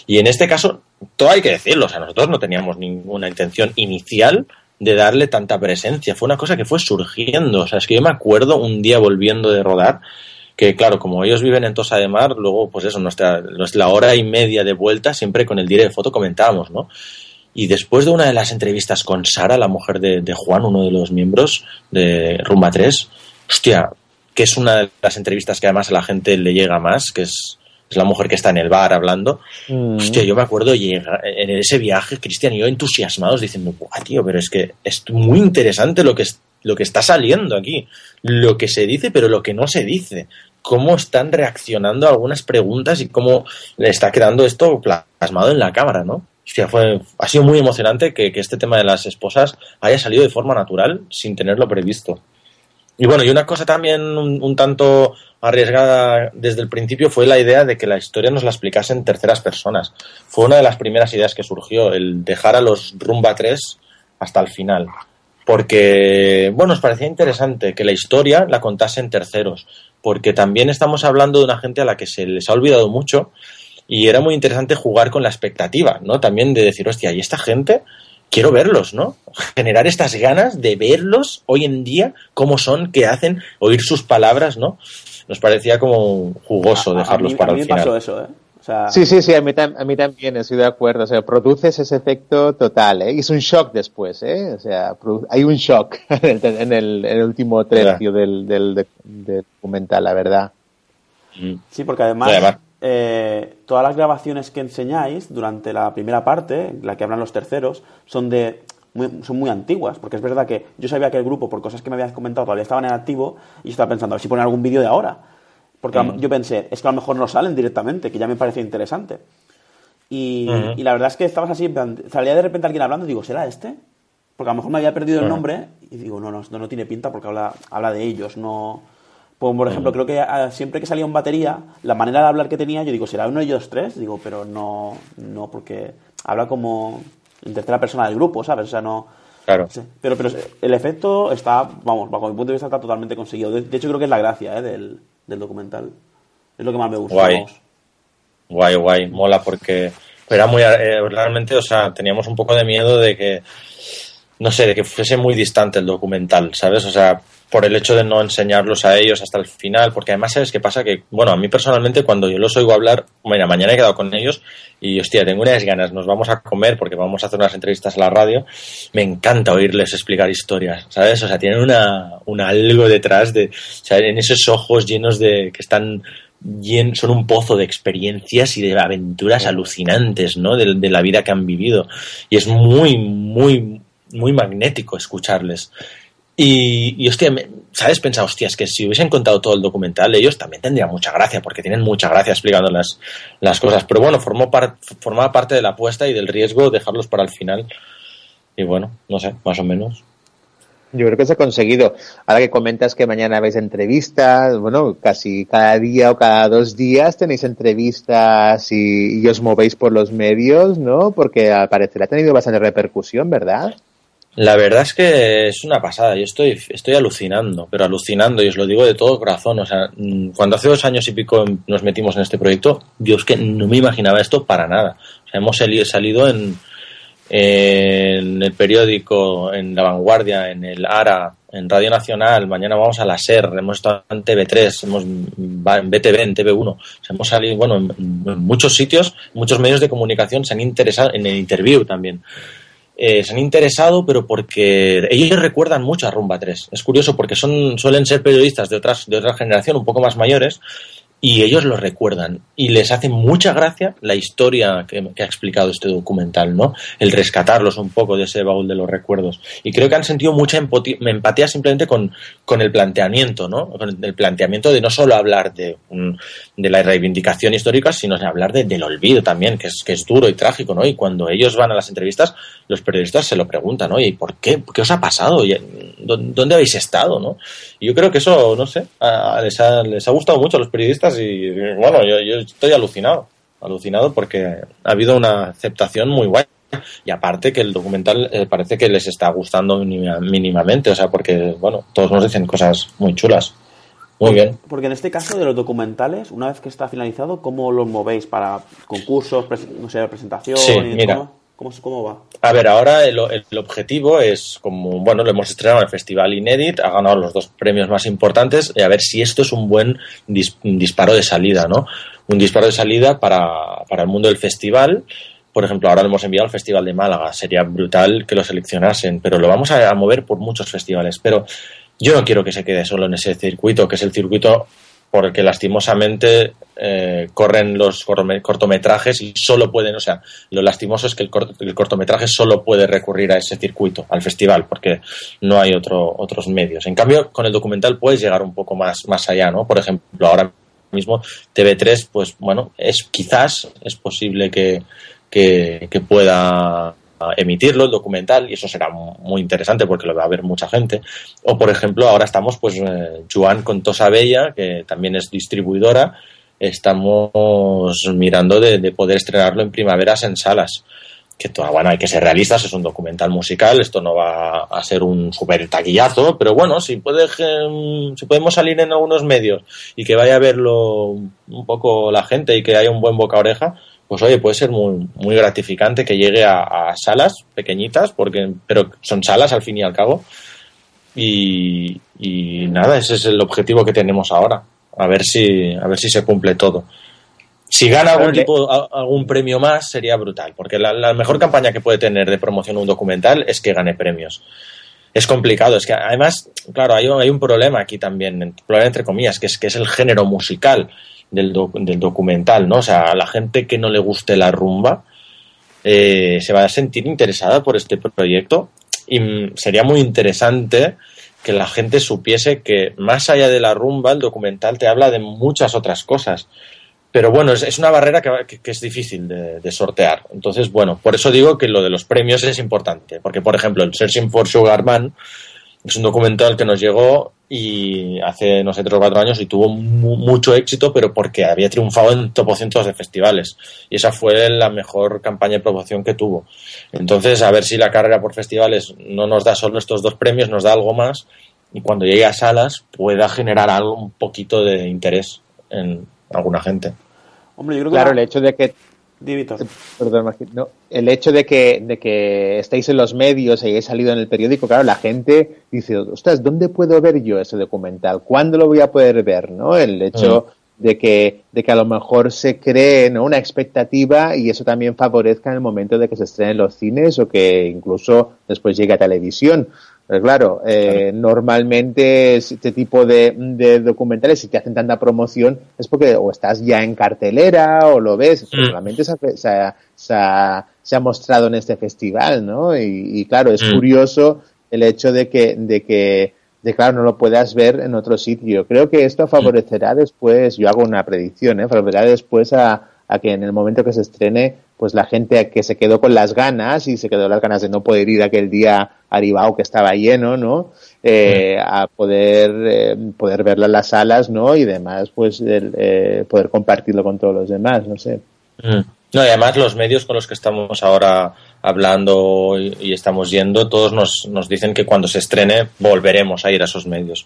Y en este caso, todo hay que decirlo, o sea, nosotros no teníamos ninguna intención inicial de darle tanta presencia. Fue una cosa que fue surgiendo. O sea, es que yo me acuerdo un día volviendo de rodar, que claro, como ellos viven en Tosa de Mar, luego, pues eso, nuestra, hora y media de vuelta, siempre con el directo de foto comentábamos, ¿no? Y después de una de las entrevistas con Sara, la mujer de, de Juan, uno de los miembros de Rumba 3, hostia, que es una de las entrevistas que además a la gente le llega más, que es, es la mujer que está en el bar hablando. Mm. Hostia, yo me acuerdo llega, en ese viaje, Cristian y yo entusiasmados diciendo, Buah, tío, pero es que es muy interesante lo que, es- lo que está saliendo aquí. Lo que se dice, pero lo que no se dice. Cómo están reaccionando a algunas preguntas y cómo le está quedando esto plasmado en la cámara, ¿no? Hostia, fue, ha sido muy emocionante que, que este tema de las esposas haya salido de forma natural sin tenerlo previsto. Y bueno, y una cosa también un, tanto arriesgada desde el principio fue la idea de que la historia nos la explicase en terceras personas. Fue una de las primeras ideas que surgió, el dejar a los Rumba 3 hasta el final. Porque, bueno, nos parecía interesante que la historia la contase en terceros, porque también estamos hablando de una gente a la que se les ha olvidado mucho y era muy interesante jugar con la expectativa, ¿no? También de decir, hostia, ¿y esta gente? Quiero verlos, ¿no? Generar estas ganas de verlos hoy en día, cómo son, qué hacen, oír sus palabras, ¿no? Nos parecía como jugoso dejarlos a mí, para a mí el me final. pasó eso, ¿eh? O sea, Sí, sí, sí, a mí, a mí también estoy de acuerdo. O sea, produces ese efecto total, ¿eh? Y es un shock después, ¿eh? O sea, hay un shock en el, en el- en el último tercio del, del, de- del documental, la verdad. Sí, porque además- eh, todas las grabaciones que enseñáis durante la primera parte, la que hablan los terceros, son de muy- son muy antiguas, porque es verdad que yo sabía que el grupo, por cosas que me habías comentado, todavía estaban en activo y estaba pensando, a ver si ponen algún vídeo de ahora. Porque Mm. yo pensé, es que a lo mejor no salen directamente, que ya me parecía interesante. Y, Ujú. y la verdad es que estabas así, salía de repente alguien hablando y digo, ¿será este? Porque a lo mejor me había perdido el Ujú. nombre y digo, no, no, no, no tiene pinta porque habla, habla de ellos, no... Pues, por Mm. ejemplo, creo que siempre que salía un batería, la manera de hablar que tenía, yo digo, ¿será uno de ellos tres? Digo, pero no, no, porque habla como en tercera persona del grupo, ¿sabes? O sea, no... Claro. Sí, Pero, pero el efecto está, vamos, bajo mi punto de vista está totalmente conseguido. De, de hecho, creo que es la gracia ¿eh? del, del documental. Es lo que más me gusta. Guay. vamos. Guay, guay, mola porque era muy eh, realmente, o sea, teníamos un poco de miedo de que no sé, de que fuese muy distante el documental, ¿sabes? O sea, por el hecho de no enseñarlos a ellos hasta el final, porque además sabes qué pasa que, bueno, a mí personalmente cuando yo los oigo hablar, mira, mañana he quedado con ellos y hostia, tengo unas ganas, nos vamos a comer porque vamos a hacer unas entrevistas a la radio, me encanta oírles explicar historias, ¿sabes? O sea, tienen una, un algo detrás de, o sea, en esos ojos llenos de, que están llen- son un pozo de experiencias y de aventuras alucinantes, ¿no? De, de la vida que han vivido. Y es muy, muy, muy magnético escucharles. Y, y hostia, me- ¿sabes? Pensaba, hostia, es que si hubiesen contado todo el documental, ellos también tendrían mucha gracia, porque tienen mucha gracia explicando las, las cosas. Pero bueno, formó par- formaba parte de la apuesta y del riesgo dejarlos para el final. Y bueno, no sé, más o menos. Yo creo que se ha conseguido. Ahora que comentas que mañana veis entrevistas, bueno, casi cada día o cada dos días tenéis entrevistas y, y os movéis por los medios, ¿no? Porque al parecer ha tenido bastante repercusión, ¿verdad? La verdad es que es una pasada. Yo estoy, estoy alucinando, pero alucinando, y os lo digo de todo corazón. O sea, mm, cuando hace dos años y pico nos metimos en este proyecto, Dios que no me imaginaba esto para nada. O sea, hemos sali- salido en, el periódico, en La Vanguardia, en el ARA, en Radio Nacional, mañana vamos a la SER, hemos estado en TV3, hemos va en BTV, en TV1, o sea, hemos salido, bueno, en, en muchos sitios, muchos medios de comunicación se han interesado, en el interview también, eh, se han interesado, pero porque ellos recuerdan mucho a Rumba 3. Es curioso porque son, suelen ser periodistas de, otras, de otra generación, un poco más mayores, y ellos lo recuerdan. Y les hace mucha gracia la historia que, ha explicado este documental, ¿no? El rescatarlos un poco de ese baúl de los recuerdos. Y creo que han sentido mucha empatía simplemente con, con el planteamiento, ¿no? Con el planteamiento de no solo hablar de, un- de la reivindicación histórica, sino de hablar de- del olvido también, que es, que es duro y trágico, ¿no? Y cuando ellos van a las entrevistas, los periodistas se lo preguntan, ¿no? ¿Y por qué? ¿Qué os ha pasado? ¿Y, ¿dó- ¿Dónde habéis estado? ¿no? Y yo creo que eso, no sé, a- les, ha, les ha gustado mucho a los periodistas y, bueno, yo, yo estoy alucinado, alucinado porque ha habido una aceptación muy guay. Y aparte que el documental eh, parece que les está gustando mínima- mínimamente, o sea, porque, bueno, todos nos dicen cosas muy chulas. Muy bien. Porque en este caso de los documentales, una vez que está finalizado, ¿cómo los movéis para concursos, no sé, presentación? Sí, y mira. ¿cómo, cómo, va? A ver, ahora el, objetivo es como, bueno, lo hemos estrenado en el Festival Inédit, ha ganado los dos premios más importantes, y a ver si esto es un buen disparo de salida, ¿no? Un disparo de salida para, para el mundo del festival. Por ejemplo, ahora lo hemos enviado al Festival de Málaga, sería brutal que lo seleccionasen, pero lo vamos a, a mover por muchos festivales. Pero yo no quiero que se quede solo en ese circuito, que es el circuito por el que lastimosamente eh, corren los cortome- cortometrajes y solo pueden, o sea, lo lastimoso es que el, cort- el cortometraje solo puede recurrir a ese circuito, al festival, porque no hay otro, otros medios. En cambio, con el documental puedes llegar un poco más, más allá, ¿no? Por ejemplo, ahora mismo TV3, pues bueno, es quizás es posible que, que, que pueda emitirlo el documental y eso será mu- muy interesante porque lo va a ver mucha gente. O por ejemplo ahora estamos pues eh, con Tosa Bella que también es distribuidora. Estamos mirando de, de poder estrenarlo en primaveras en salas que toda, bueno, hay que ser realistas, es un documental musical, esto no va a ser un super taquillazo, pero bueno, si, puede, em, si podemos salir en algunos medios y que vaya a verlo un poco la gente y que haya un buen boca oreja, pues oye, puede ser muy, muy gratificante que llegue a, a salas pequeñitas, porque, pero son salas al fin y al cabo. Y, y nada, ese es el objetivo que tenemos ahora. A ver si, a ver si se cumple todo. Si gana algún tipo, a- algún premio más, sería brutal, porque la, la mejor campaña que puede tener de promoción un documental es que gane premios. Es complicado, es que además, claro, hay, un- hay un problema aquí también, problema entre comillas, que es que es el género musical del, del documental, ¿no? O sea, a la gente que no le guste la rumba eh, se va a sentir interesada por este proyecto y mm, sería muy interesante que la gente supiese que más allá de la rumba, el documental te habla de muchas otras cosas. Pero bueno, es, es una barrera que, que- que es difícil de, sortear. Entonces, bueno, por eso digo que lo de los premios es importante. Porque, por ejemplo, el Searching for Sugar Man es un documental que nos llegó y hace, no sé, tres o cuatro años y tuvo mu- mucho éxito, pero porque había triunfado en topocientos de festivales. Y esa fue la mejor campaña de promoción que tuvo. Entonces, a ver si la carrera por festivales no nos da solo estos dos premios, nos da algo más y cuando llegue a salas pueda generar algo, un poquito de interés en alguna gente. Hombre, yo creo que Claro, la- el hecho de que Víctor. Perdón, no. El hecho de que, de que estéis en los medios y hayáis salido en el periódico, claro, la gente dice, ostras, ¿dónde puedo ver yo ese documental? ¿Cuándo lo voy a poder ver? ¿no? El hecho de que, de que a lo mejor se cree ¿no? una expectativa y eso también favorezca en el momento de que se estrene en los cines o que incluso después llegue a televisión. Pero claro, eh, normalmente este tipo de, de documentales, si te hacen tanta promoción, es porque o estás ya en cartelera o lo ves, Mm. solamente se ha, se, ha, se ha- se ha mostrado en este festival, ¿no? Y, y claro, es Mm. curioso el hecho de que, de que, de claro, no lo puedas ver en otro sitio. Creo que esto favorecerá después, yo hago una predicción, ¿eh? favorecerá después a, a que en el momento que se estrene, pues la gente que se quedó con las ganas y se quedó las ganas de no poder ir aquel día a Aribao que estaba lleno, ¿no? Eh, a poder eh, poder verlo en las salas, ¿no? Y demás, pues el, eh, poder compartirlo con todos los demás, no sé. Mm. No, y además los medios con los que estamos ahora hablando y, y estamos yendo, todos nos, nos dicen que cuando se estrene volveremos a ir a esos medios.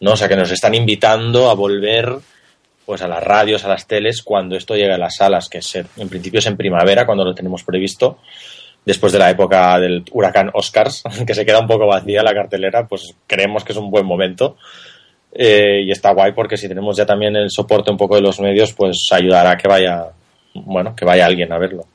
¿no? O sea, que nos están invitando a volver pues a las radios, a las teles, cuando esto llegue a las salas, que es, en principio es en primavera, cuando lo tenemos previsto, después de la época del huracán Oscars, que se queda un poco vacía la cartelera, pues creemos que es un buen momento. Eh, y está guay porque si tenemos ya también el soporte un poco de los medios, pues ayudará a que vaya, bueno, que vaya alguien a verlo.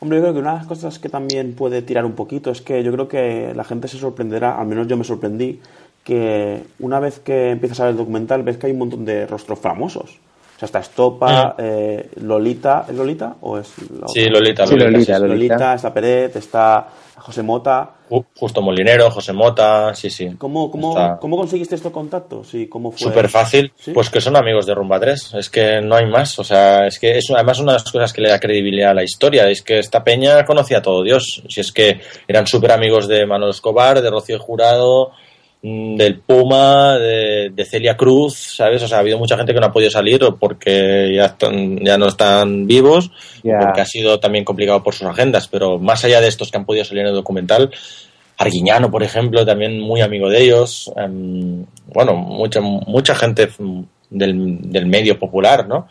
Hombre, yo creo que una de las cosas que también puede tirar un poquito es que yo creo que la gente se sorprenderá, al menos yo me sorprendí, que una vez que empiezas a ver el documental ves que hay un montón de rostros famosos. O sea, está Estopa, eh, Lolita, ¿es Lolita o es la Sí, otra? Lolita, Sí, Lolita. Lolita, Lolita, Lolita. está Peret, está José Mota. Ju- Justo Molinero, José Mota, sí, sí. ¿Cómo, cómo, Está ¿cómo conseguiste estos contactos? ¿Y cómo fue? Súper fácil, ¿Sí? pues que son amigos de Rumba 3, es que no hay más, o sea, es que es además una de las cosas que le da credibilidad a la historia, es que esta peña conocía a todo Dios, si es que eran súper amigos de Manuel Escobar, de Rocío Jurado, mm, del Puma, de, de Celia Cruz, ¿sabes? O sea, ha habido mucha gente que no ha podido salir porque ya, están, ya no están vivos, porque ha sido también complicado por sus agendas, pero más allá de estos que han podido salir en el documental, Arguiñano, por ejemplo, también muy amigo de ellos. em, bueno, mucha, mucha gente mm, del, del medio popular, ¿no?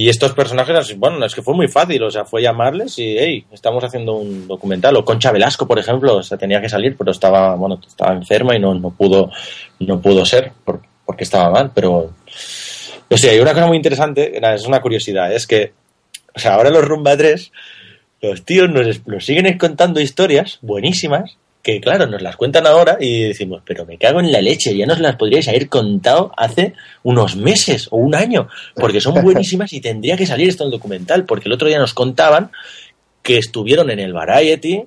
Y estos personajes, bueno, es que fue muy fácil, o sea, fue llamarles y, hey, estamos haciendo un documental. O Concha Velasco, por ejemplo, o sea, tenía que salir, pero estaba, bueno, estaba enferma y no, no pudo, no pudo ser por- porque estaba mal, pero... O sea, hay una cosa muy interesante, es una curiosidad, es que, o sea, ahora los Rumba 3, los tíos nos, nos siguen contando historias buenísimas que claro, nos las cuentan ahora y decimos, pero me cago en la leche, ya nos las podríais haber contado hace unos meses o un año, porque son buenísimas y tendría que salir esto en el documental, porque el otro día nos contaban que estuvieron en el Variety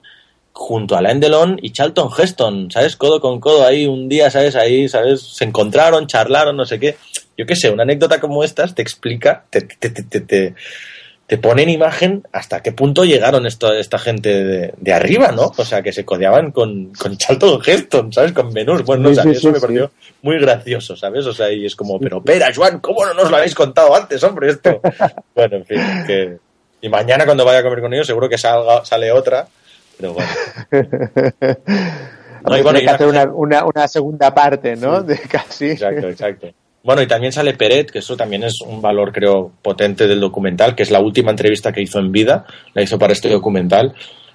junto a Alain Delon y Charlton Heston, ¿sabes? Codo con codo ahí un día, ¿sabes? Ahí, ¿sabes? Se encontraron, charlaron, no sé qué. Yo qué sé, una anécdota como estas te explica, te, te, te, te, te- pone en imagen hasta qué punto llegaron esto, esta gente de, de arriba, ¿no? O sea, que se codeaban con, con Charlton Heston, ¿sabes? Con Venus. Bueno, Sí, o sea, sí, eso sí, me pareció muy gracioso, ¿sabes? O sea, y es como, pero pera, Joan, ¿cómo no nos lo habéis contado antes, hombre, esto? bueno, en fin, que... Y mañana cuando vaya a comer con ellos seguro que salga, sale otra, pero bueno. No, y bueno, Tiene y que hacer una, una, una segunda parte, ¿no? De casi. Exacto, exacto. Bueno, y también sale Peret, que eso también es un valor, creo, potente del documental, que es la última entrevista que hizo en vida, la hizo para este documental.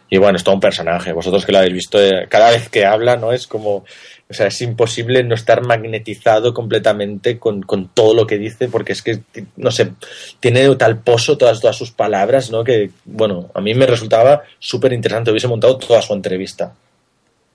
Y bueno, es todo un personaje. Vosotros que lo habéis visto, eh, cada vez que habla, ¿no? Es como, o sea, es imposible no estar magnetizado completamente con, con todo lo que dice, porque es que, no sé, tiene tal pozo todas, todas sus palabras, ¿no? Que, bueno, a mí me resultaba súper interesante. Hubiese montado toda su entrevista.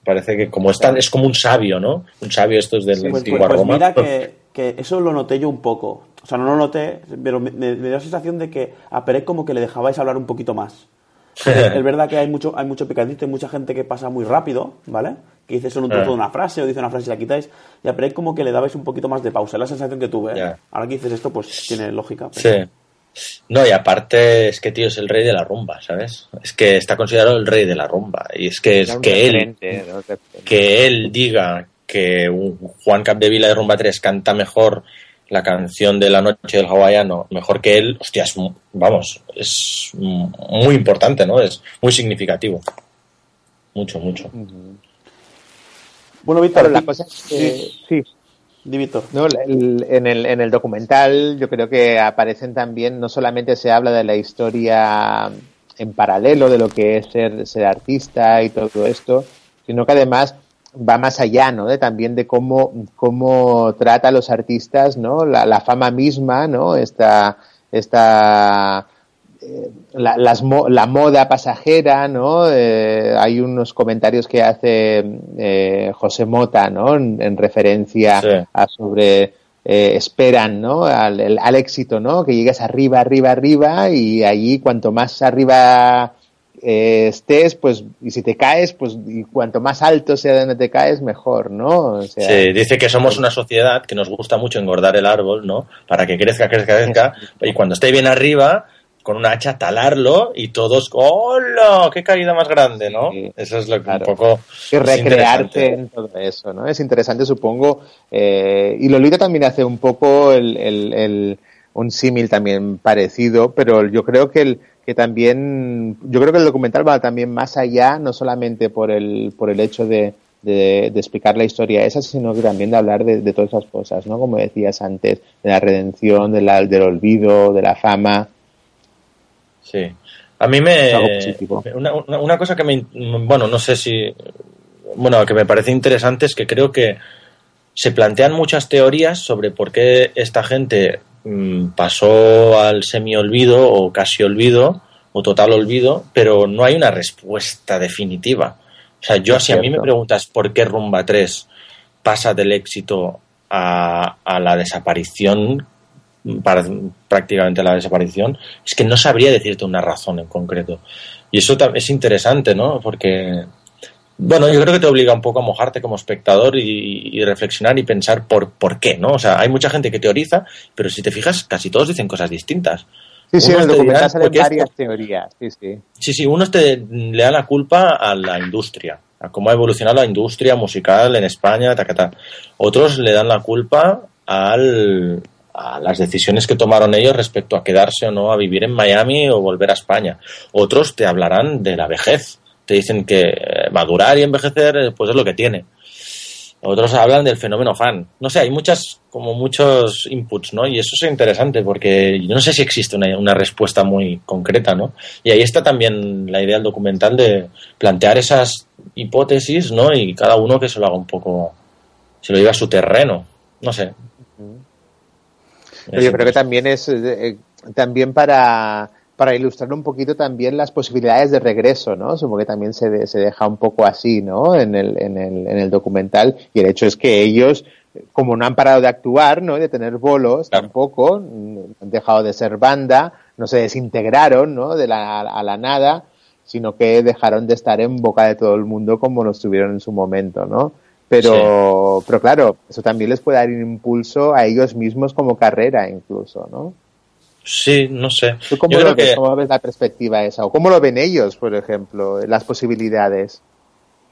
Parece que como es tan, es como un sabio, ¿no? Un sabio esto es del Pues, antigua pues- pues Roma. mira que, que eso lo noté yo un poco. O sea, no lo noté, pero me, me- me dio la sensación de que a Pérez como que le dejabais hablar un poquito más. es verdad que hay mucho, hay mucho picadito, hay mucha gente que pasa muy rápido, ¿vale? Que dice solo un trozo Eh. de una frase o dice una frase y la quitáis. Y a Pérez como que le dabais un poquito más de pausa. Es la sensación que tuve. ¿eh? Ya. Ahora que dices esto, pues tiene lógica. pero- Sí. No, y aparte es que, tío, es el rey de la rumba, ¿sabes? Es que está considerado el rey de la rumba. Y es que, es que él, que él diga que un Juan Capdevila de Rumba 3 canta mejor la canción de la noche del hawaiano, mejor que él, hostia, es, vamos, es muy importante, ¿no? Es muy significativo. Mucho, mucho. Bueno, Víctor, la cosa es que, sí. Di, Víctor. No, el- en, el, en el documental yo creo que aparecen también, no solamente se habla de la historia en paralelo de lo que es ser, ser artista y todo esto, sino que además va más allá, ¿no? De también de cómo, cómo trata a los artistas, ¿no? La, la fama misma, ¿no? Esta, esta, eh, la, las mo- la moda pasajera, ¿no? Eh, hay unos comentarios que hace eh, José Mota, ¿no? En, en referencia Sí. a sobre esperan, ¿no? Al, al éxito, ¿no? Que llegues arriba, arriba, arriba y allí cuanto más arriba eh, estés, pues y si te caes, pues y cuanto más alto sea donde te caes, mejor, ¿no? O sea, Sí, dice que somos una sociedad que nos gusta mucho engordar el árbol, ¿no? Para que crezca, crezca, crezca. Y cuando esté bien arriba, con una hacha talarlo y todos, ¡hola! ¡Qué caída más grande, ¿no? Eso es lo que un poco. y recrearte en todo eso, ¿no? Es interesante, supongo. eh, y Lolita también hace un poco el, el- el- un símil también parecido, pero yo creo que el que también, yo creo que el documental va también más allá, no solamente por el, por el hecho de, de, de explicar la historia esa, sino que también de hablar de, de todas esas cosas, ¿no? Como decías antes, de la redención, de la- del olvido, de la fama. Sí. A mí me. Una, una- una cosa que me. Bueno, no sé si. Bueno, que me parece interesante es que creo que se plantean muchas teorías sobre por qué esta gente pasó al semi-olvido o casi olvido o total olvido, pero no hay una respuesta definitiva. O sea, yo, Es si a mí me preguntas por qué Rumba 3 pasa del éxito a, a la desaparición, para, prácticamente la desaparición, es que no sabría decirte una razón en concreto. Y eso es interesante, ¿no? Porque, bueno, yo creo que te obliga un poco a mojarte como espectador y, y reflexionar y pensar por, por qué, ¿no? O sea, hay mucha gente que teoriza, pero si te fijas, casi todos dicen cosas distintas. Sí, sí, en el documental dirán, salen "Porque esto- varias teorías, sí, sí. Sí, sí, unos te, le dan la culpa a la industria, a cómo ha evolucionado la industria musical en España, tacatá. Otros le dan la culpa al, a las decisiones que tomaron ellos respecto a quedarse o no a vivir en Miami o volver a España. Otros te hablarán de la vejez. Te dicen que eh, madurar y envejecer pues es lo que tiene. Otros hablan del fenómeno fan. No sé, hay muchas, como muchos inputs, ¿no? Y eso es interesante porque yo no sé si existe una, una respuesta muy concreta, ¿no? Y ahí está también la idea del documental de plantear esas hipótesis, ¿no? Y cada uno que se lo haga un poco, se lo lleve a su terreno. No sé. Pero yo creo que también es eh, también para, para ilustrar un poquito también las posibilidades de regreso, ¿no? Supongo que también se, de- se deja un poco así, ¿no? En el, en, el, en el documental. Y el hecho es que ellos, como no han parado de actuar, ¿no? De tener bolos, tampoco, han dejado de ser banda, no se desintegraron, ¿no? De la, a la nada, sino que dejaron de estar en boca de todo el mundo como lo estuvieron en su momento, ¿no? Pero, pero claro, eso también les puede dar un impulso a ellos mismos como carrera incluso, ¿no? Sí, no sé. ¿Tú cómo, Yo lo creo ves? que ¿Cómo ves la perspectiva esa? ¿O cómo lo ven ellos, por ejemplo, las posibilidades?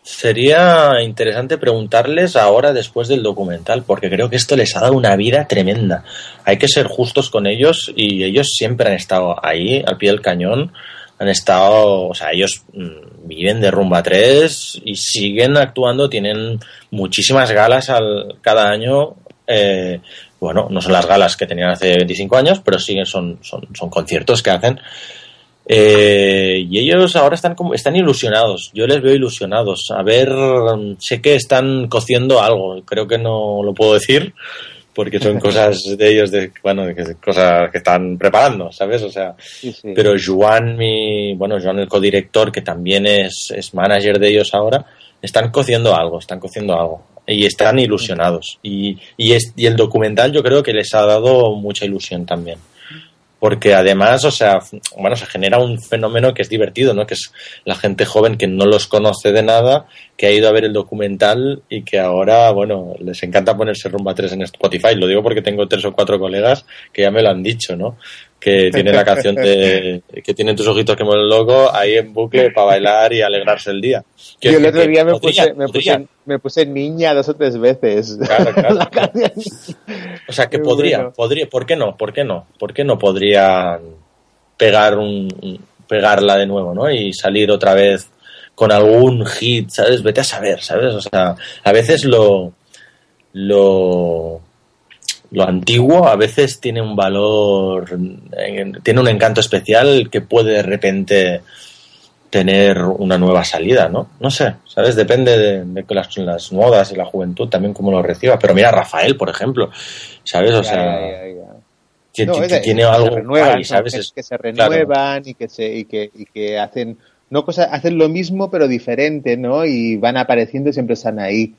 sería interesante preguntarles ahora después del documental, porque creo que esto les ha dado una vida tremenda. Hay que ser justos con ellos y ellos siempre han estado ahí, al pie del cañón. Han estado, o sea, ellos mm, viven de Rumba 3 y siguen actuando, tienen muchísimas galas al, cada año. eh, bueno, no son las galas que tenían hace 25 años, pero siguen, son, son, son conciertos que hacen. Eh, y ellos ahora están como están ilusionados. Yo les veo ilusionados. A ver, sé que están cociendo algo. Creo que no lo puedo decir porque son cosas de ellos de bueno, de cosas que están preparando, ¿sabes? O sea, pero Joan, mi, bueno, Joan el codirector, que también es, es manager de ellos ahora, están cociendo algo, están cociendo algo. Y están ilusionados. Y, y, es, y el documental yo creo que les ha dado mucha ilusión también. Porque además, o sea, bueno, se genera un fenómeno que es divertido, ¿no? Que es la gente joven que no los conoce de nada, que ha ido a ver el documental y que ahora, bueno, les encanta ponerse Rumba 3 en Spotify. Lo digo porque tengo tres o cuatro colegas que ya me lo han dicho, ¿no? Que tienen la canción de que tienen tus ojitos que mueven loco ahí en bucle para bailar y alegrarse el día. Yo el otro día me, podría- puse, me, puse, me puse niña dos o tres veces. Claro, claro. La canción. O sea, que podría, bueno. podría, ¿por qué no? ¿Por qué no? ¿Por qué no podrían pegar un- pegarla de nuevo, ¿no? Y salir otra vez con algún hit, ¿sabes? Vete a saber, ¿sabes? O sea, a veces lo lo lo antiguo a veces tiene un valor, eh, tiene un encanto especial que puede de repente tener una nueva salida, ¿no? No sé, ¿sabes? Depende de, de que las, las modas y la juventud también cómo lo reciba. Pero mira, Rafael, por ejemplo, ¿sabes? O sea, ya, ya, ya. que- No, que- es- que tiene que se algo renuevan, son ¿sabes? Es- que se claro. renuevan y que se y que, y que hacen no cosas hacen lo mismo pero diferente no y van apareciendo y siempre están ahí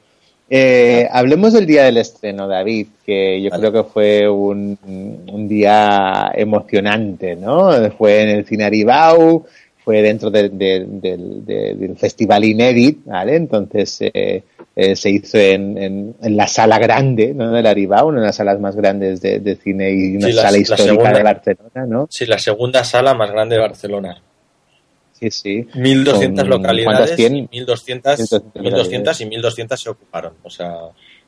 Eh, hablemos del día del estreno David que yo creo que fue un, un día emocionante no fue en el cine Aribau fue dentro de- de- del- de- del festival Inédit, ¿vale? Entonces eh, eh, se hizo en, en- en la sala grande, ¿no? Del Aribau, una de las salas más grandes de, cine y una Sí, la- sala la histórica segunda. de Barcelona, ¿no? Sí, la segunda sala más grande de Barcelona. Sí, sí. 1200 Con- localidades ¿cuántas tiene? y 1200, 1200 1200 y 1200 se ocuparon. O sea,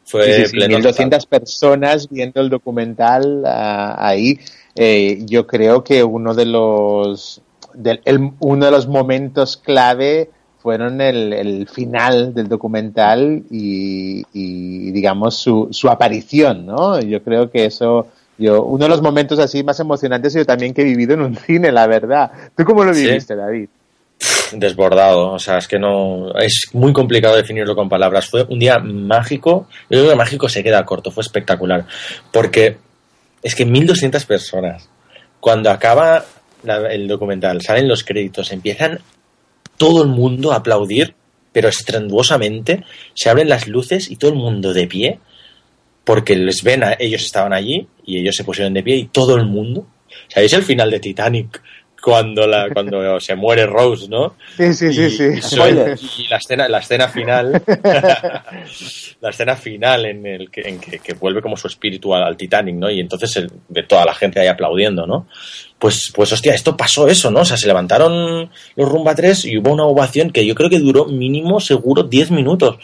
fue Sí, sí, sí, pleno 1200 personas viendo el documental ah, ahí. Eh, yo creo que uno de los del- el- uno de los momentos clave fueron el, el final del documental y, y, digamos su, su aparición, ¿no? Yo creo que eso yo uno de los momentos así más emocionantes yo también que he vivido en un cine, la verdad. ¿Tú cómo lo Sí. viviste, David? Desbordado. O sea, es que no. Es muy complicado definirlo con palabras. Fue un día mágico. Yo creo que mágico se queda corto. Fue espectacular. Porque es que 1200 personas. Cuando acaba el documental, salen los créditos, empiezan todo el mundo a aplaudir, pero estrenduosamente. Se abren las luces y todo el mundo de pie. Porque les ven, a, ellos estaban allí y ellos se pusieron de pie y todo el mundo. ¿Sabéis el final de Titanic? Cuando, la, cuando se muere Rose, ¿no? Sí, sí, sí, Y- sí. y suena- y la escena, la escena final, la escena final en el que, en que, que vuelve como su espíritu al, al Titanic, ¿no? Y entonces el- de toda la gente ahí aplaudiendo, ¿no? Pues, pues hostia, esto pasó eso, ¿no? O sea, se levantaron los Rumba 3 y hubo una ovación que yo creo que duró mínimo seguro 10 minutos.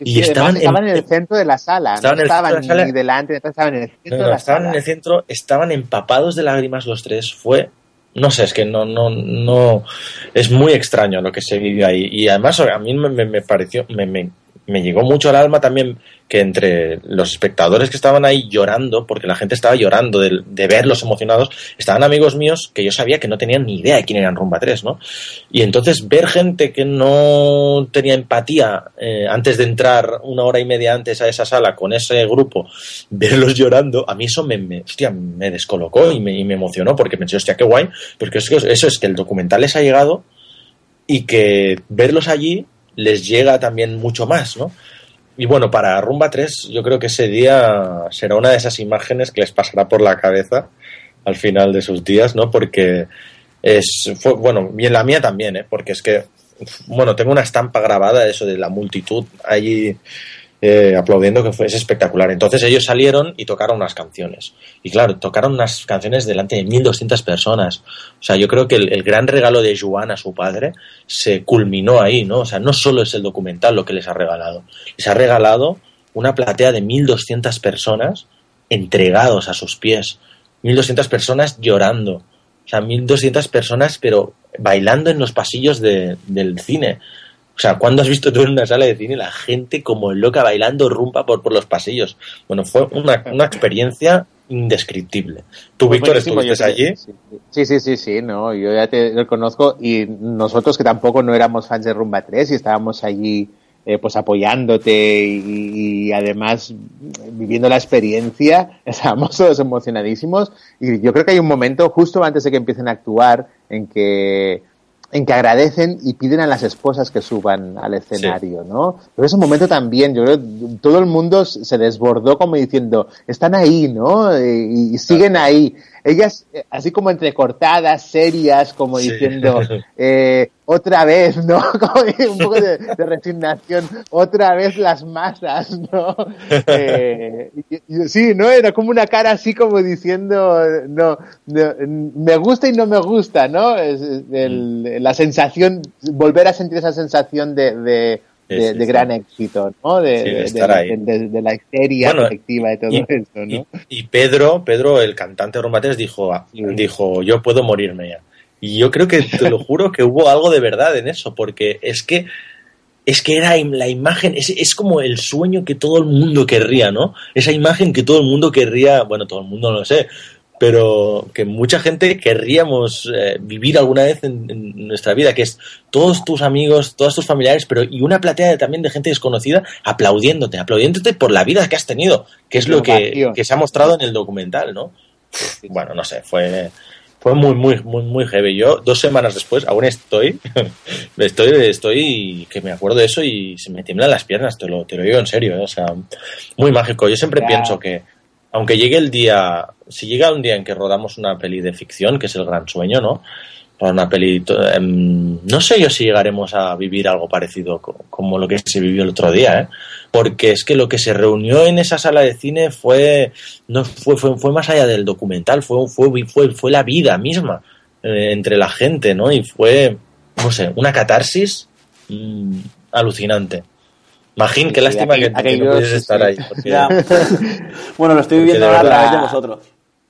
Y Sí, estaban, estaban en, el centro de la sala, Estaban no en el centro estaban de la sala. delante, estaban en el centro No, de la estaban sala. en el centro, estaban empapados de lágrimas los tres. Fue, no sé, es que no, no, no, es muy extraño lo que se vivió ahí. Y además a mí me, me- me pareció, me, me- me llegó mucho al alma también que entre los espectadores que estaban ahí llorando, porque la gente estaba llorando de, verlos emocionados, estaban amigos míos que yo sabía que no tenían ni idea de quién eran Rumba 3, ¿no? Y entonces ver gente que no tenía empatía eh, antes de entrar una hora y media antes a esa sala con ese grupo, verlos llorando, a mí eso me, me descolocó y me, emocionó porque pensé, hostia, qué guay, porque es que eso es que el documental les ha llegado y que verlos allí les llega también mucho más, ¿no? Y bueno, para Rumba 3 yo creo que ese día será una de esas imágenes que les pasará por la cabeza al final de sus días, ¿no? Porque es, fue, bueno, y en la mía también, ¿eh? Porque es que, bueno, tengo una estampa grabada de eso de la multitud allí eh, aplaudiendo que fue es espectacular. Entonces ellos salieron y tocaron unas canciones. Y claro, tocaron unas canciones delante de 1.200 personas. O sea, yo creo que el, el, gran regalo de Juan a su padre se culminó ahí, ¿no? O sea, no solo es el documental lo que les ha regalado. Les ha regalado una platea de 1.200 personas entregados a sus pies. 1.200 personas llorando. O sea, 1.200 personas, pero bailando en los pasillos de, del cine. O sea, ¿cuándo has visto tú en una sala de cine la gente como loca bailando rumba por, por los pasillos? Bueno, fue una, una experiencia indescriptible. ¿Tú, Pues Víctor, estuviste allí? Sí, sí, sí, sí, no, yo ya te lo conozco y nosotros que tampoco no éramos fans de Rumba 3 y estábamos allí eh, pues apoyándote y, y, además viviendo la experiencia, estábamos todos emocionadísimos y yo creo que hay un momento justo antes de que empiecen a actuar en que en que agradecen y piden a las esposas que suban al escenario, sí. ¿no? Pero ese momento también, yo creo todo el mundo se desbordó como diciendo, están ahí, ¿no? Y, y siguen ahí. Ellas, así como entrecortadas, serias, como sí. diciendo, eh, otra vez, ¿no? Como un poco de, de, resignación, otra vez las masas, ¿no? Eh, y, y, sí, ¿no? Era como una cara así como diciendo, no, no me gusta y no me gusta, ¿no? Es, el, la sensación, volver a sentir esa sensación de, de de, de, gran éxito, ¿no? De, sí, de, de, la histeria bueno, colectiva de todo y, eso, ¿no? Y, y, Pedro, Pedro, el cantante de Rumbates, dijo, sí. dijo, yo puedo morirme ya. Y yo creo que, te lo juro, que hubo algo de verdad en eso, porque es que es que era la imagen, es, es, como el sueño que todo el mundo querría, ¿no? Esa imagen que todo el mundo querría, bueno, todo el mundo no lo sé, pero que mucha gente querríamos eh, vivir alguna vez en, en, nuestra vida, que es todos tus amigos, todos tus familiares, pero y una platea de, también de gente desconocida aplaudiéndote, aplaudiéndote por la vida que has tenido, que es lo que, que, se ha mostrado en el documental, ¿no? Bueno, no sé, fue fue muy, muy, muy, muy heavy. Yo, dos semanas después, aún estoy, estoy, estoy, que me acuerdo de eso y se me tiemblan las piernas, te lo, te lo digo en serio, ¿eh? o sea, muy mágico. Yo siempre pienso que, aunque llegue el día, si llega un día en que rodamos una peli de ficción, que es el gran sueño, ¿no? Una peli, eh, no sé yo si llegaremos a vivir algo parecido como lo que se vivió el otro día, ¿eh? Porque es que lo que se reunió en esa sala de cine fue, no fue, fue, más allá del documental, fue, fue, fue, fue la vida misma eh, entre la gente, ¿no? Y fue, no sé, una catarsis mmm, alucinante. Magín, qué lástima aquí, que, que, no puedes sí, estar ahí. Porque... bueno, lo estoy viviendo ahora a través de vosotros.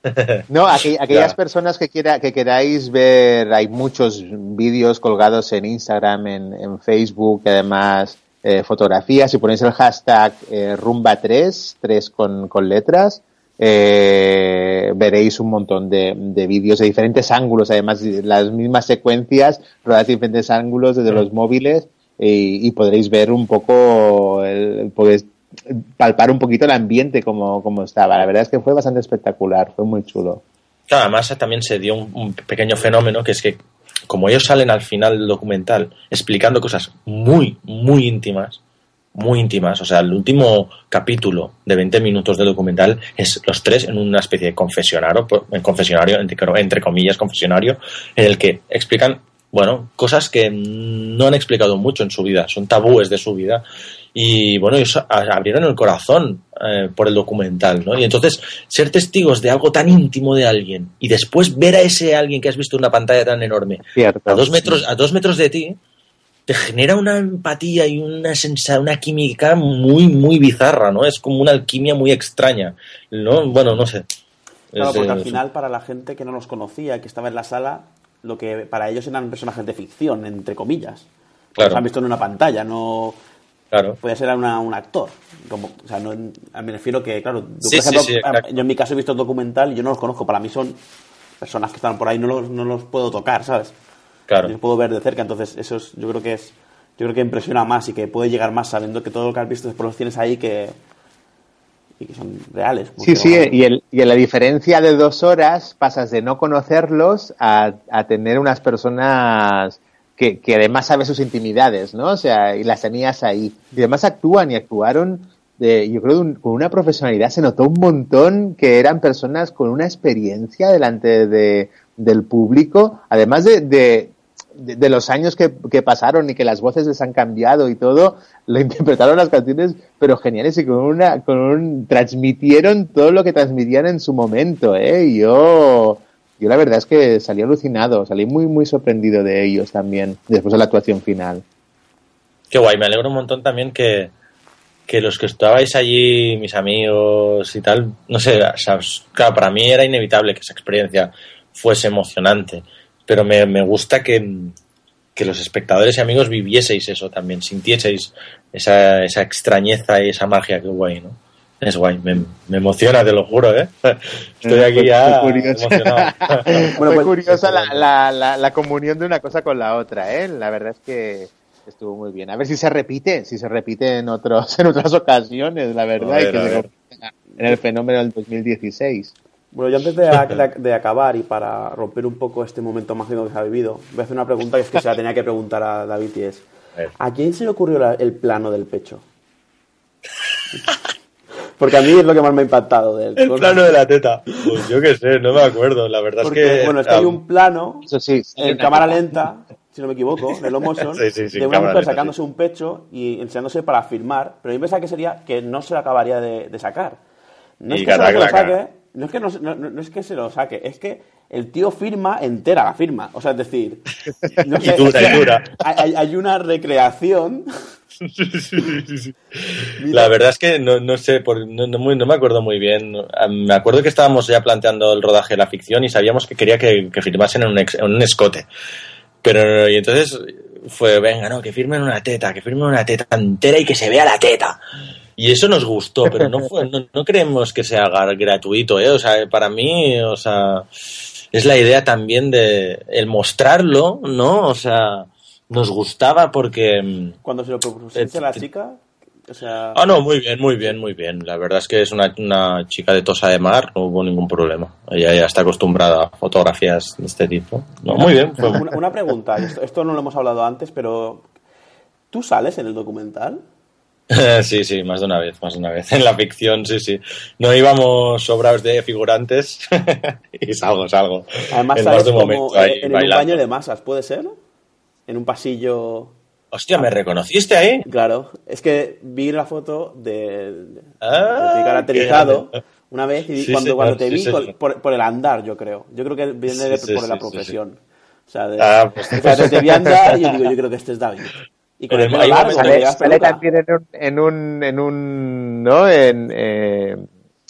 No, aqu aquellas personas que, quiera, que queráis ver, hay muchos vídeos colgados en Instagram, en, en Facebook, además eh, fotografías. Si ponéis el hashtag eh, rumba3, 3 con, con letras, eh, veréis un montón de, de vídeos de diferentes ángulos, además las mismas secuencias, rodadas de diferentes ángulos desde los móviles y, y podréis ver un poco, el, podéis palpar un poquito el ambiente como, como estaba. La verdad es que fue bastante espectacular, fue muy chulo. Además también se dio un, pequeño fenómeno que es que como ellos salen al final del documental explicando cosas muy, muy íntimas, muy íntimas, o sea, el último capítulo de 20 minutos del documental es los tres en una especie de confesionario, en confesionario, entre comillas, confesionario, en el que explican bueno, cosas que no han explicado mucho en su vida, son tabúes de su vida. Y bueno, ellos abrieron el corazón eh, por el documental, ¿no? Y entonces, ser testigos de algo tan íntimo de alguien y después ver a ese alguien que has visto en una pantalla tan enorme Cierto, a dos metros, sí. a dos metros de ti, te genera una empatía y una sensación, una química muy, muy bizarra, ¿no? Es como una alquimia muy extraña, ¿no? Bueno, no sé. Claro, porque al final, para la gente que no los conocía, que estaba en la sala, lo que para ellos eran personajes de ficción, entre comillas. Claro. Los han visto en una pantalla, no, Claro. Puede ser una- un actor. Como, o sea, no, me refiero que, claro, Sí, por ejemplo, sí, sí, exacto. yo en mi caso he visto el documental y yo no los conozco. Para mí son personas que están por ahí, no los, no los puedo tocar, ¿sabes? Claro. Yo puedo ver de cerca, entonces eso es, yo creo que es, yo creo que impresiona más y que puede llegar más sabiendo que todo lo que has visto después los tienes ahí que, y que son reales. Sí, sí, y, el, y en la diferencia de dos horas pasas de no conocerlos a, a tener unas personas que, que además sabes sus intimidades, ¿no? O sea, y las tenías ahí. Y además actúan y actuaron, de, yo creo, de un- con una profesionalidad. Se notó un montón que eran personas con una experiencia delante de, del público, además de, de, de- los años que, que pasaron y que las voces les han cambiado y todo, lo interpretaron las canciones, pero geniales y con una, con un, transmitieron todo lo que transmitían en su momento, ¿eh? Y yo, yo la verdad es que salí alucinado, salí muy, muy sorprendido de ellos también, después de la actuación final. Qué guay, me alegro un montón también que, que los que estabais allí, mis amigos y tal, no sé, o sea, para mí era inevitable que esa experiencia fuese emocionante, pero me, me gusta que, que los espectadores y amigos vivieseis eso también, sintieseis esa, esa extrañeza y esa magia, qué guay, ¿no? Es guay, me, me emociona, te lo juro, ¿eh? Estoy aquí ya Fue curioso. emocionado. Fue pues, curiosa la, la, la, la comunión de una cosa con la otra, ¿eh? La verdad es que estuvo muy bien. A ver si se repite, si se repite en otros en otras ocasiones, la verdad, ver, y que se en el fenómeno del 2016. Bueno, yo antes de, de- de acabar y para romper un poco este momento mágico que se ha vivido, voy a hacer una pregunta que es que se la tenía que preguntar a David y es, ¿a quién se le ocurrió la- el plano del pecho? Porque a mí es lo que más me ha impactado de él. El plano de la teta. Pues yo qué sé, no me acuerdo. La verdad Porque, es que. bueno, es que hay un plano Eso sí, en cámara teta. lenta, si no me equivoco, de lo motion, Sí, de una mujer lenta, sacándose un pecho y enseñándose para firmar, pero yo pensaba que sería que no se lo acabaría de, de sacar. No es Y que se lo saque, no es que, no, no- no es que se lo saque, es que el tío firma entera la firma. O sea, es decir, no sé, Y dura, es que y dura. Hay, hay- una recreación. La verdad es que no, no sé, por- no, no muy- no me acuerdo muy bien. Ah, Me acuerdo que estábamos ya planteando el rodaje de la ficción y sabíamos que quería que, que firmasen en un, ex- en un escote. Pero, y entonces fue, venga, no, que firmen una teta, que firmen una teta entera y que se vea la teta. Y eso nos gustó, pero no fue, no, no creemos que se haga gratuito, ¿eh? O sea, para mí, o sea, es la idea también de el mostrarlo, ¿no? O sea, nos gustaba porque... mm, Cuando se lo propusiste a la chica, o sea, Ah, no, muy bien, muy bien, muy bien. La verdad es que es una, una chica de Tosa de Mar, no hubo ningún problema. Ella ya está acostumbrada a fotografías de este tipo. No, muy bien. una, una pregunta, esto, esto no lo hemos hablado antes, pero ¿tú sales en el documental? sí, sí, más de una vez, más de una vez. En la ficción, sí, sí. No íbamos sobrados de figurantes y salgo, salgo. Además, en sales más de un como momento ahí en, en un bailando. baño de masas, ¿puede ser? En un pasillo... Hostia, ¿me reconociste ahí? Claro, es que vi la foto de, de- Ah, de caracterizado una vez y Sí, cuando, señor, cuando te sí, vi por, por el andar, yo creo. Yo creo que viene Sí, de- por la profesión. O sea, de- Ah, pues- o sea, te, te vi andar y yo digo, yo creo que este es David. Y con el largo, porque Sale, también en un, en un, en un ¿no? En, eh,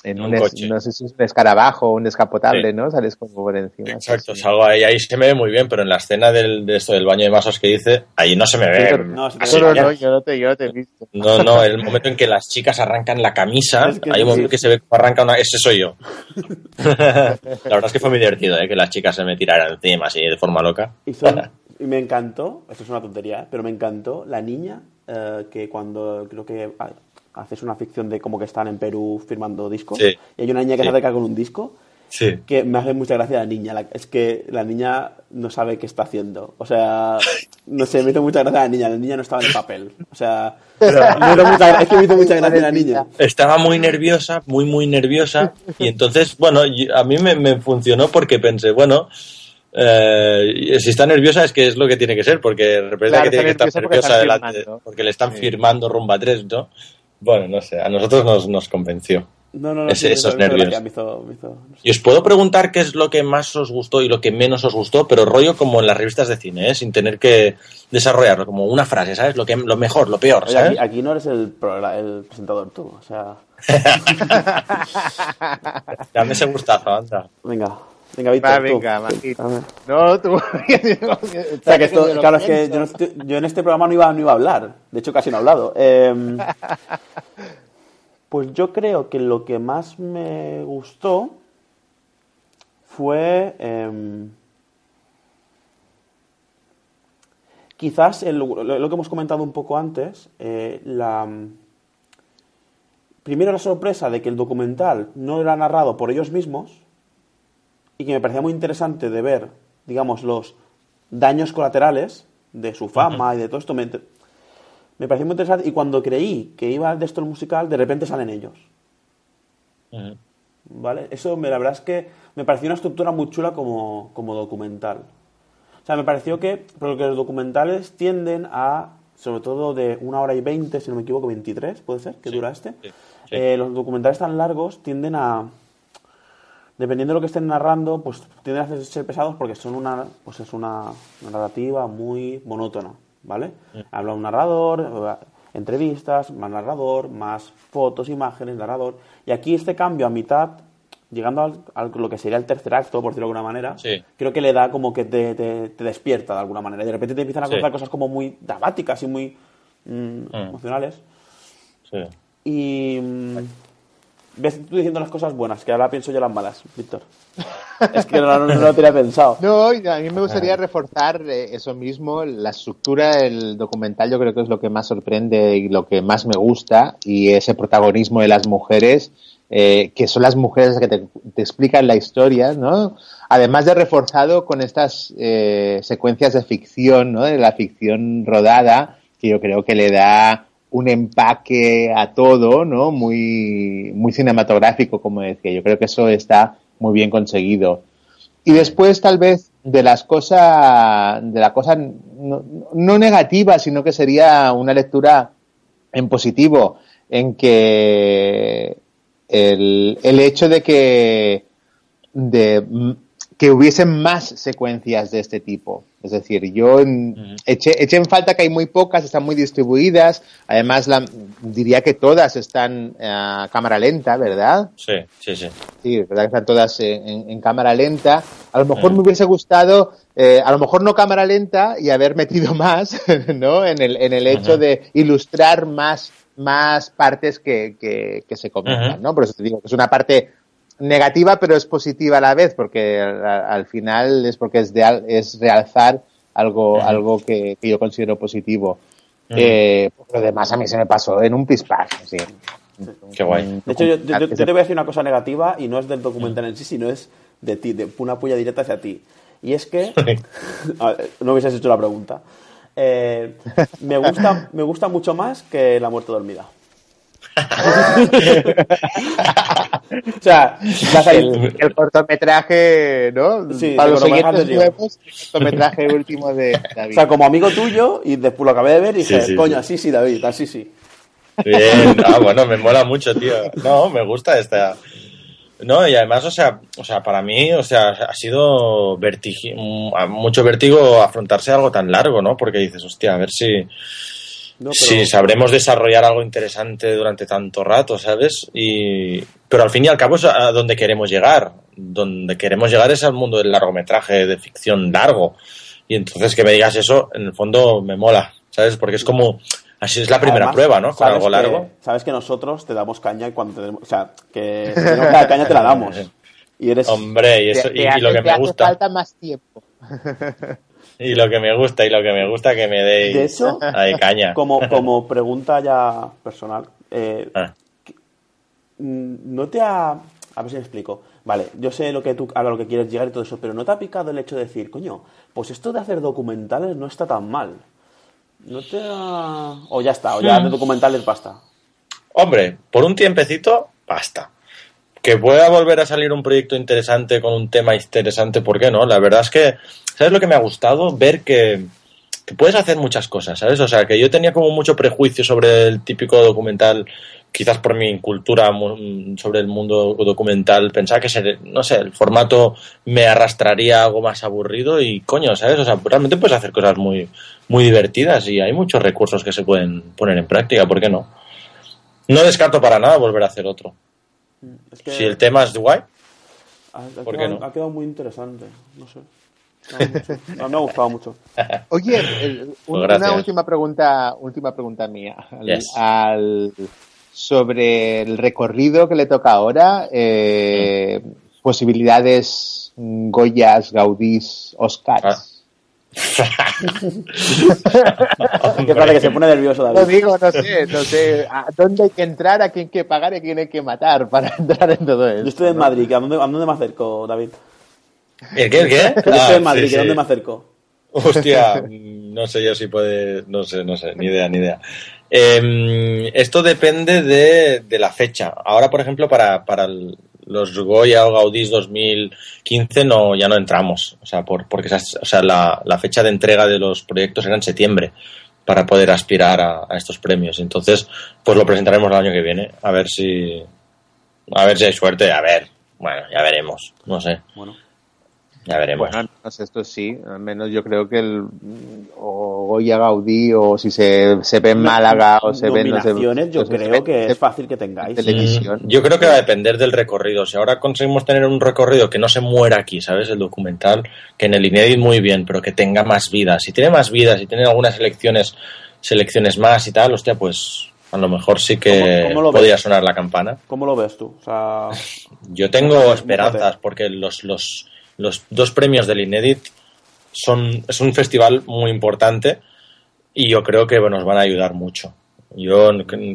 en Un un, es- coche. no sé si es un escarabajo o un descapotable, Sí. ¿no? Sales como por encima. Exacto, sí, sí. salgo ahí, ahí se me ve muy bien, pero en la escena del, de esto del baño de masas que dice, ahí no se me ve. No, así No, yo no te, yo no te he visto. No, no, el momento en que las chicas arrancan la camisa, Es que hay un sí. momento que se ve que arranca una... Ese soy yo. la verdad es que fue muy divertido, ¿eh? Que las chicas se me tiraran encima así de forma loca. Y, son- y me encantó, esto es una tontería, ¿eh? pero me encantó la niña eh, que cuando creo que ah, haces una ficción de como que están en Perú firmando discos Sí. y hay una niña que Sí. se acerca con un disco Sí. que me hace mucha gracia la niña. La- es que la niña no sabe qué está haciendo. O sea, no sé, me hizo mucha gracia la niña. La niña no estaba en el papel. O sea, me hizo mucha es que me hizo mucha gracia la niña. Estaba muy nerviosa, muy, muy nerviosa. Y entonces, bueno, a mí me, me funcionó porque pensé, bueno, eh, si está nerviosa es que es lo que tiene que ser, porque representa Claro, que tiene que estar nerviosa porque delante, porque le están Sí. firmando Rumba 3, ¿no? Bueno, no sé, a nosotros nos, nos convenció. No, no, no. Ese- sí, esos nervios. gracia, me hizo- me hizo- no sé. Y os puedo preguntar qué es lo que más os gustó y lo que menos os gustó, pero rollo como en las revistas de cine, ¿eh? sin tener que desarrollarlo, como una frase, ¿sabes? Lo, que, lo mejor, lo peor, aquí, aquí no eres el, pro- el presentador tú. O sea, Dame ese gustazo, anda. venga. Venga, Víctor, Va, tú. venga. No, tú. O sea, que esto, claro, es que yo, no estoy- yo en este programa no iba, no iba a hablar. De hecho, casi no he hablado. Eh, pues yo creo que lo que más me gustó fue. em, quizás el- lo que hemos comentado un poco antes, eh, la. Primero la sorpresa de que el documental no era narrado por ellos mismos y que me parecía muy interesante de ver, digamos, los daños colaterales de su fama y de todo esto. Me, me pareció muy interesante y cuando creí que iba de esto el musical, de repente salen ellos. ¿Vale? Eso me, la verdad es que me pareció una estructura muy chula como, como documental. O sea, me pareció que, porque los documentales tienden a, sobre todo de una hora y veinte, si no me equivoco, 23, puede ser, que dura este. Eh, los documentales tan largos tienden a, dependiendo de lo que estén narrando, pues tienden a ser pesados porque son una, pues es una, narrativa muy monótona, ¿vale? Habla un narrador, entrevistas, más narrador, más fotos, imágenes, narrador. Y aquí este cambio a mitad, llegando al, al- lo que sería el tercer acto, por decirlo de alguna manera, Sí. creo que le da como que te, te- te despierta de alguna manera. Y de repente te empiezan a Sí. contar cosas como muy dramáticas y muy mm, emocionales. Sí. Y mm, ves tú diciendo las cosas buenas, que ahora pienso yo las malas, Víctor. es que no, no- no lo tenía pensado. No, a mí me gustaría reforzar eh, eso mismo, la estructura del documental yo creo que es lo que más sorprende y lo que más me gusta y ese protagonismo de las mujeres, eh, que son las mujeres que te, te explican la historia, ¿no? Además de reforzado con estas eh, secuencias de ficción, ¿no? De la ficción rodada, que yo creo que le da un empaque a todo, ¿no? Muy, muy cinematográfico, como decía. Yo creo que eso está muy bien conseguido. Y después, tal vez, de las cosas, de la cosa no, no negativa, sino que sería una lectura en positivo, en que el, el hecho de que, de, que hubiesen más secuencias de este tipo. Es decir, yo en- eché, eché en falta que hay muy pocas, están muy distribuidas. Además, la, diría que todas están a cámara lenta, ¿verdad? Sí, sí, sí. Sí, verdad que están todas en, en- en cámara lenta. A lo mejor me hubiese gustado, eh, a lo mejor no cámara lenta y haber metido más, ¿no? En el, en el hecho de ilustrar más, más partes que, que, que se comentan. ¿no? Por eso te digo que es una parte negativa, pero es positiva a la vez, porque al, al final es porque es, de, al- es realzar algo, algo que, que yo considero positivo. Eh, lo demás, a mí se me pasó en un pispás, sí. Qué guay. De hecho, yo, yo- yo te voy a decir una cosa negativa y no es del documental en sí, sino es de ti, de una puya directa hacia ti. Y es que. A ver, no hubieses hecho la pregunta. Eh, me, gusta, me gusta mucho más que La Muerte Dormida. o sea, las hay- el, el cortometraje, ¿no? Sí, Para los siguientes nuevos, el cortometraje último de David. O sea, como amigo tuyo, y después lo acabé de ver y Sí, dije, sí, coño, así sí, David, así sí. Bien, ah, bueno, me mola mucho, tío. No, me gusta esta. No, y además, o sea, o sea, para mí, o sea, ha sido vertigi- mucho vértigo afrontarse algo tan largo, ¿no? Porque dices, hostia, a ver si, No, pero- sabremos desarrollar algo interesante durante tanto rato, ¿sabes? Y, pero al fin y al cabo es a donde queremos llegar. Donde queremos llegar es al mundo del largometraje de ficción largo. Y entonces que me digas eso, en el fondo me mola, ¿sabes? Porque es como, así es la primera Además, prueba, ¿no? Con sabes algo que- largo. sabes que nosotros te damos caña y cuando tenemos. O sea, que si tenemos que dar caña te la damos. Y eres. Hombre, y, eso, Te- y, te y hace- lo que te me hace gusta, falta más tiempo. y lo que me gusta, y lo que me gusta que me deis De hecho, ahí caña. Como, como pregunta ya personal, eh, Ah. mm, ¿no te ha... A ver si me explico. Vale, yo sé lo que tú, a lo que quieres llegar y todo eso, pero ¿no te ha picado el hecho de decir, coño, pues esto de hacer documentales no está tan mal? ¿No te ha... O ya está, o ya Hmm. de documentales basta. Hombre, por un tiempecito, basta. Que pueda volver a salir un proyecto interesante con un tema interesante, ¿por qué no? La verdad es que, ¿sabes lo que me ha gustado? Ver que, que puedes hacer muchas cosas, ¿sabes? O sea, que yo tenía como mucho prejuicio sobre el típico documental, quizás por mi cultura mu- sobre el mundo documental, pensaba que, no sé, el formato me arrastraría a algo más aburrido y coño, ¿sabes? O sea, realmente puedes hacer cosas muy, muy divertidas y hay muchos recursos que se pueden poner en práctica, ¿por qué no? No descarto para nada volver a hacer otro. Es que Si el tema es guay. Ha, ha ¿Por qué no? ha quedado muy interesante. No sé. Me ha gustado mucho. A mí me ha gustado mucho. Oye, el- un- Pues una última pregunta, última pregunta mía. Al- Yes. al- sobre el recorrido que le toca ahora, eh, posibilidades mm, Goyas, Gaudís, Oscars. ¿Qué pasa? Que se pone nervioso No David. digo, no sé, no sé. ¿A dónde hay que entrar? ¿A quién hay que pagar? ¿A quién hay que matar para entrar en todo esto? Yo estoy en Madrid. ¿A dónde, ¿A dónde me acerco, David? ¿El qué? ¿El qué? Yo Ah, en Madrid. sí, ¿A sí. dónde me acerco? Hostia, no sé yo si puede, no sé, no sé, ni idea, ni idea. Eh, esto depende de, de la fecha. Ahora, por ejemplo, para, para el- los Goya o Gaudís 2015 no, ya no entramos, o sea, por, porque esas- o sea, la, la fecha de entrega de los proyectos era en septiembre para poder aspirar a, a estos premios. Entonces, pues lo presentaremos el año que viene, a ver si, a ver si hay suerte, a ver, bueno, ya veremos, no sé. Bueno. Ya veremos. Bueno, al menos esto sí, al menos yo creo que el o Goya Gaudí o si se, se ve en Málaga o se ve no yo creo se que es fácil que tengáis. televisión. Mm, Yo creo que va a depender del recorrido. Si ahora conseguimos tener un recorrido que no se muera aquí, ¿sabes? El documental, que en el Inédit muy bien, pero que tenga más vida. Si tiene más vida, si tiene algunas selecciones, selecciones más y tal, hostia, pues a lo mejor sí que ¿Cómo- cómo lo ves? podría sonar la campana. ¿Cómo lo ves tú? O sea, Yo tengo esperanzas porque los, los, los dos premios del Inédit son, es un festival muy importante y yo creo que nos van a ayudar mucho. Yo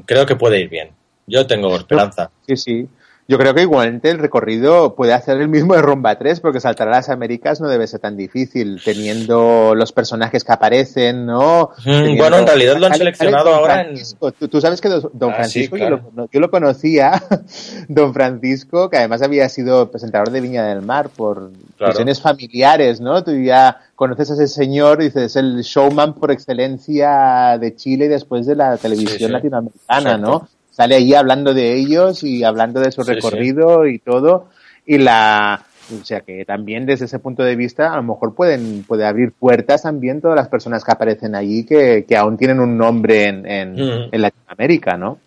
creo que puede ir bien. Yo tengo esperanza. Sí, sí. Yo creo que igualmente el recorrido puede hacer el mismo de Rumba 3, porque saltar a las Américas no debe ser tan difícil, teniendo los personajes que aparecen, ¿no? Mm, bueno, en realidad lo han seleccionado ahora en- Francisco. Tú, tú sabes que Don Ah, Francisco, yo, lo, yo lo conocía, Don Francisco, que además había sido presentador de Viña del Mar por Claro. cuestiones familiares, ¿no? Tú ya conoces a ese señor, dices, es el showman por excelencia de Chile después de la televisión Sí, sí. latinoamericana, ¿no? Sale ahí hablando de ellos y hablando de su Sí, sí. recorrido y todo. Y la, o sea que también desde ese punto de vista a lo mejor pueden, puede abrir puertas también todas las personas que aparecen allí que, que aún tienen un nombre en, en, Mm. en Latinoamérica, ¿no?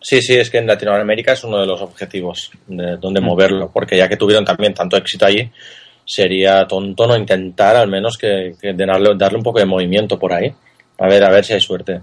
Sí, sí, es que en Latinoamérica es uno de los objetivos de donde moverlo, porque ya que tuvieron también tanto éxito allí, sería tonto no intentar al menos que, que darle, darle un poco de movimiento por ahí. A ver, a ver si hay suerte.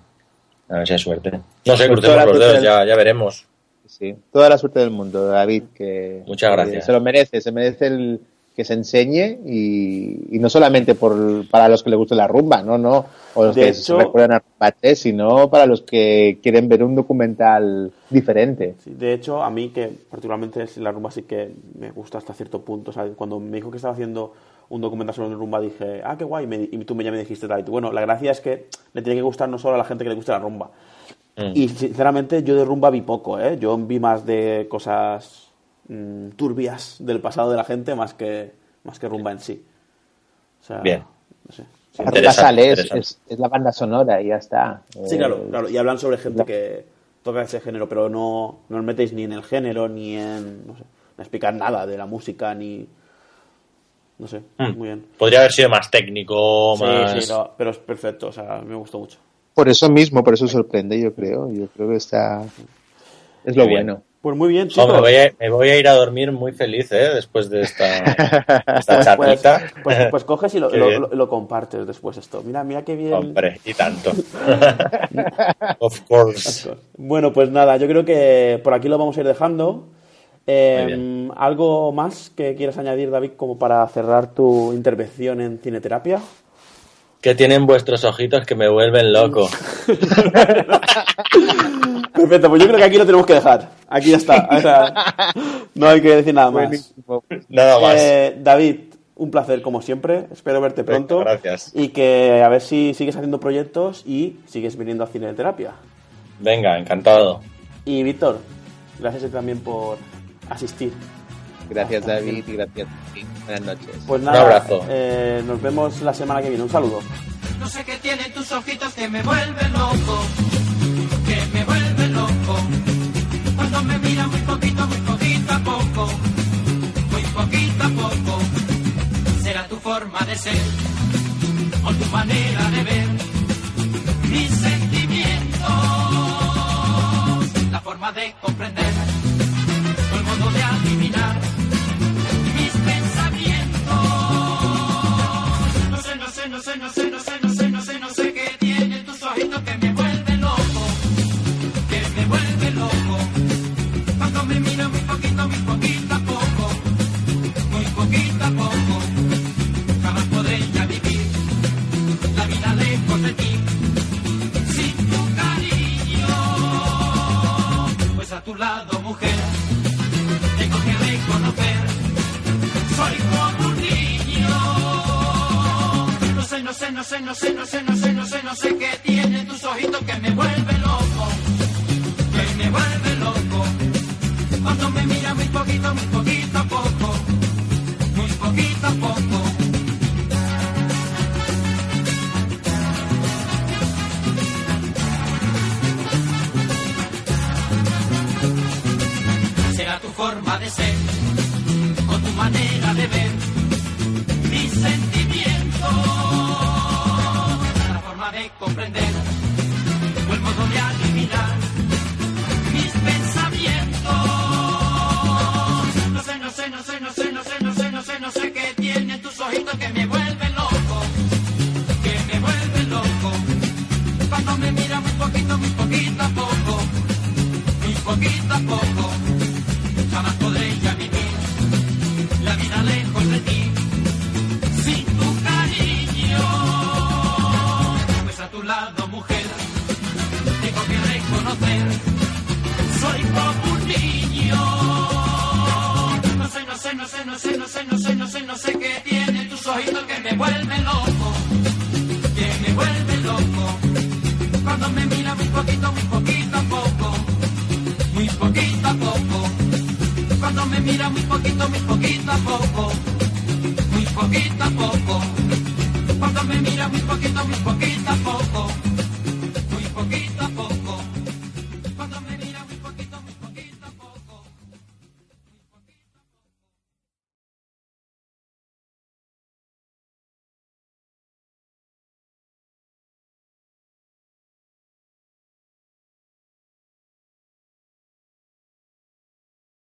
A ver si hay suerte. No sé, Pues crucemos los dedos, del- ya, ya veremos. Sí, toda la suerte del mundo, David, que Muchas que gracias. se lo merece, se merece el que se enseñe y, y no solamente por, para los que les guste la rumba, no, no, o los De que hecho- se recuerdan a 3, sino para los que quieren ver un documental diferente. Sí, de hecho, a mí que particularmente la rumba sí que me gusta hasta cierto punto. O sea, cuando me dijo que estaba haciendo un documental sobre la rumba dije, ah, qué guay, y me- y tú me, ya me dijiste, David. Bueno, la gracia es que le tiene que gustar no solo a la gente que le guste la rumba. Mm. Y sinceramente yo de rumba vi poco, ¿eh? Yo vi más de cosas mm, turbias del pasado de la gente más que, más que rumba en sí. O sea, Bien. no sé. La Interesante, rumba sale, es, es- es la banda sonora y ya está. Sí, Eh, claro, claro. Y hablan sobre gente que toca ese género, pero no, no os metéis ni en el género, ni en. No sé, no explicar nada de la música, ni. No sé, Mm. muy bien. Podría haber sido más técnico, Sí, más... sí, no, pero es perfecto, o sea, me gustó mucho. Por eso mismo, por eso sorprende, yo creo. Yo creo que está. Es lo bueno. Pues muy bien, chicos. me, voy a, me voy a ir a dormir muy feliz, ¿eh? Después de esta, esta Pues, pues, charlita. pues- pues coges y lo- lo compartes después esto. Mira, mira qué bien. Hombre, y tanto. of course. Bueno, pues nada, yo creo que por aquí lo vamos a ir dejando. Eh, Muy ¿Algo más que quieras añadir, David, como para cerrar tu intervención en cineterapia? Que tienen vuestros ojitos que me vuelven loco. Perfecto, pues yo creo que aquí lo tenemos que dejar. Aquí ya está. O sea, no hay que decir nada más. Nada más. Eh, David, un placer como siempre. Espero verte Venga, pronto. gracias. Y que a ver si sigues haciendo proyectos y sigues viniendo a cineterapia. Venga, encantado. Y Víctor, gracias a ti también por asistir. Gracias, David, y gracias. Buenas noches. Pues Un nada, abrazo. eh, nos vemos la semana que viene. Un saludo. No sé qué tienen tus ojitos que me vuelven loco, que me vuelven loco. Cuando me miran muy poquito, muy poquito a poco, muy poquito a poco. Será tu forma de ser o tu manera de ver mis sentimientos, la forma de comprender no sé, no.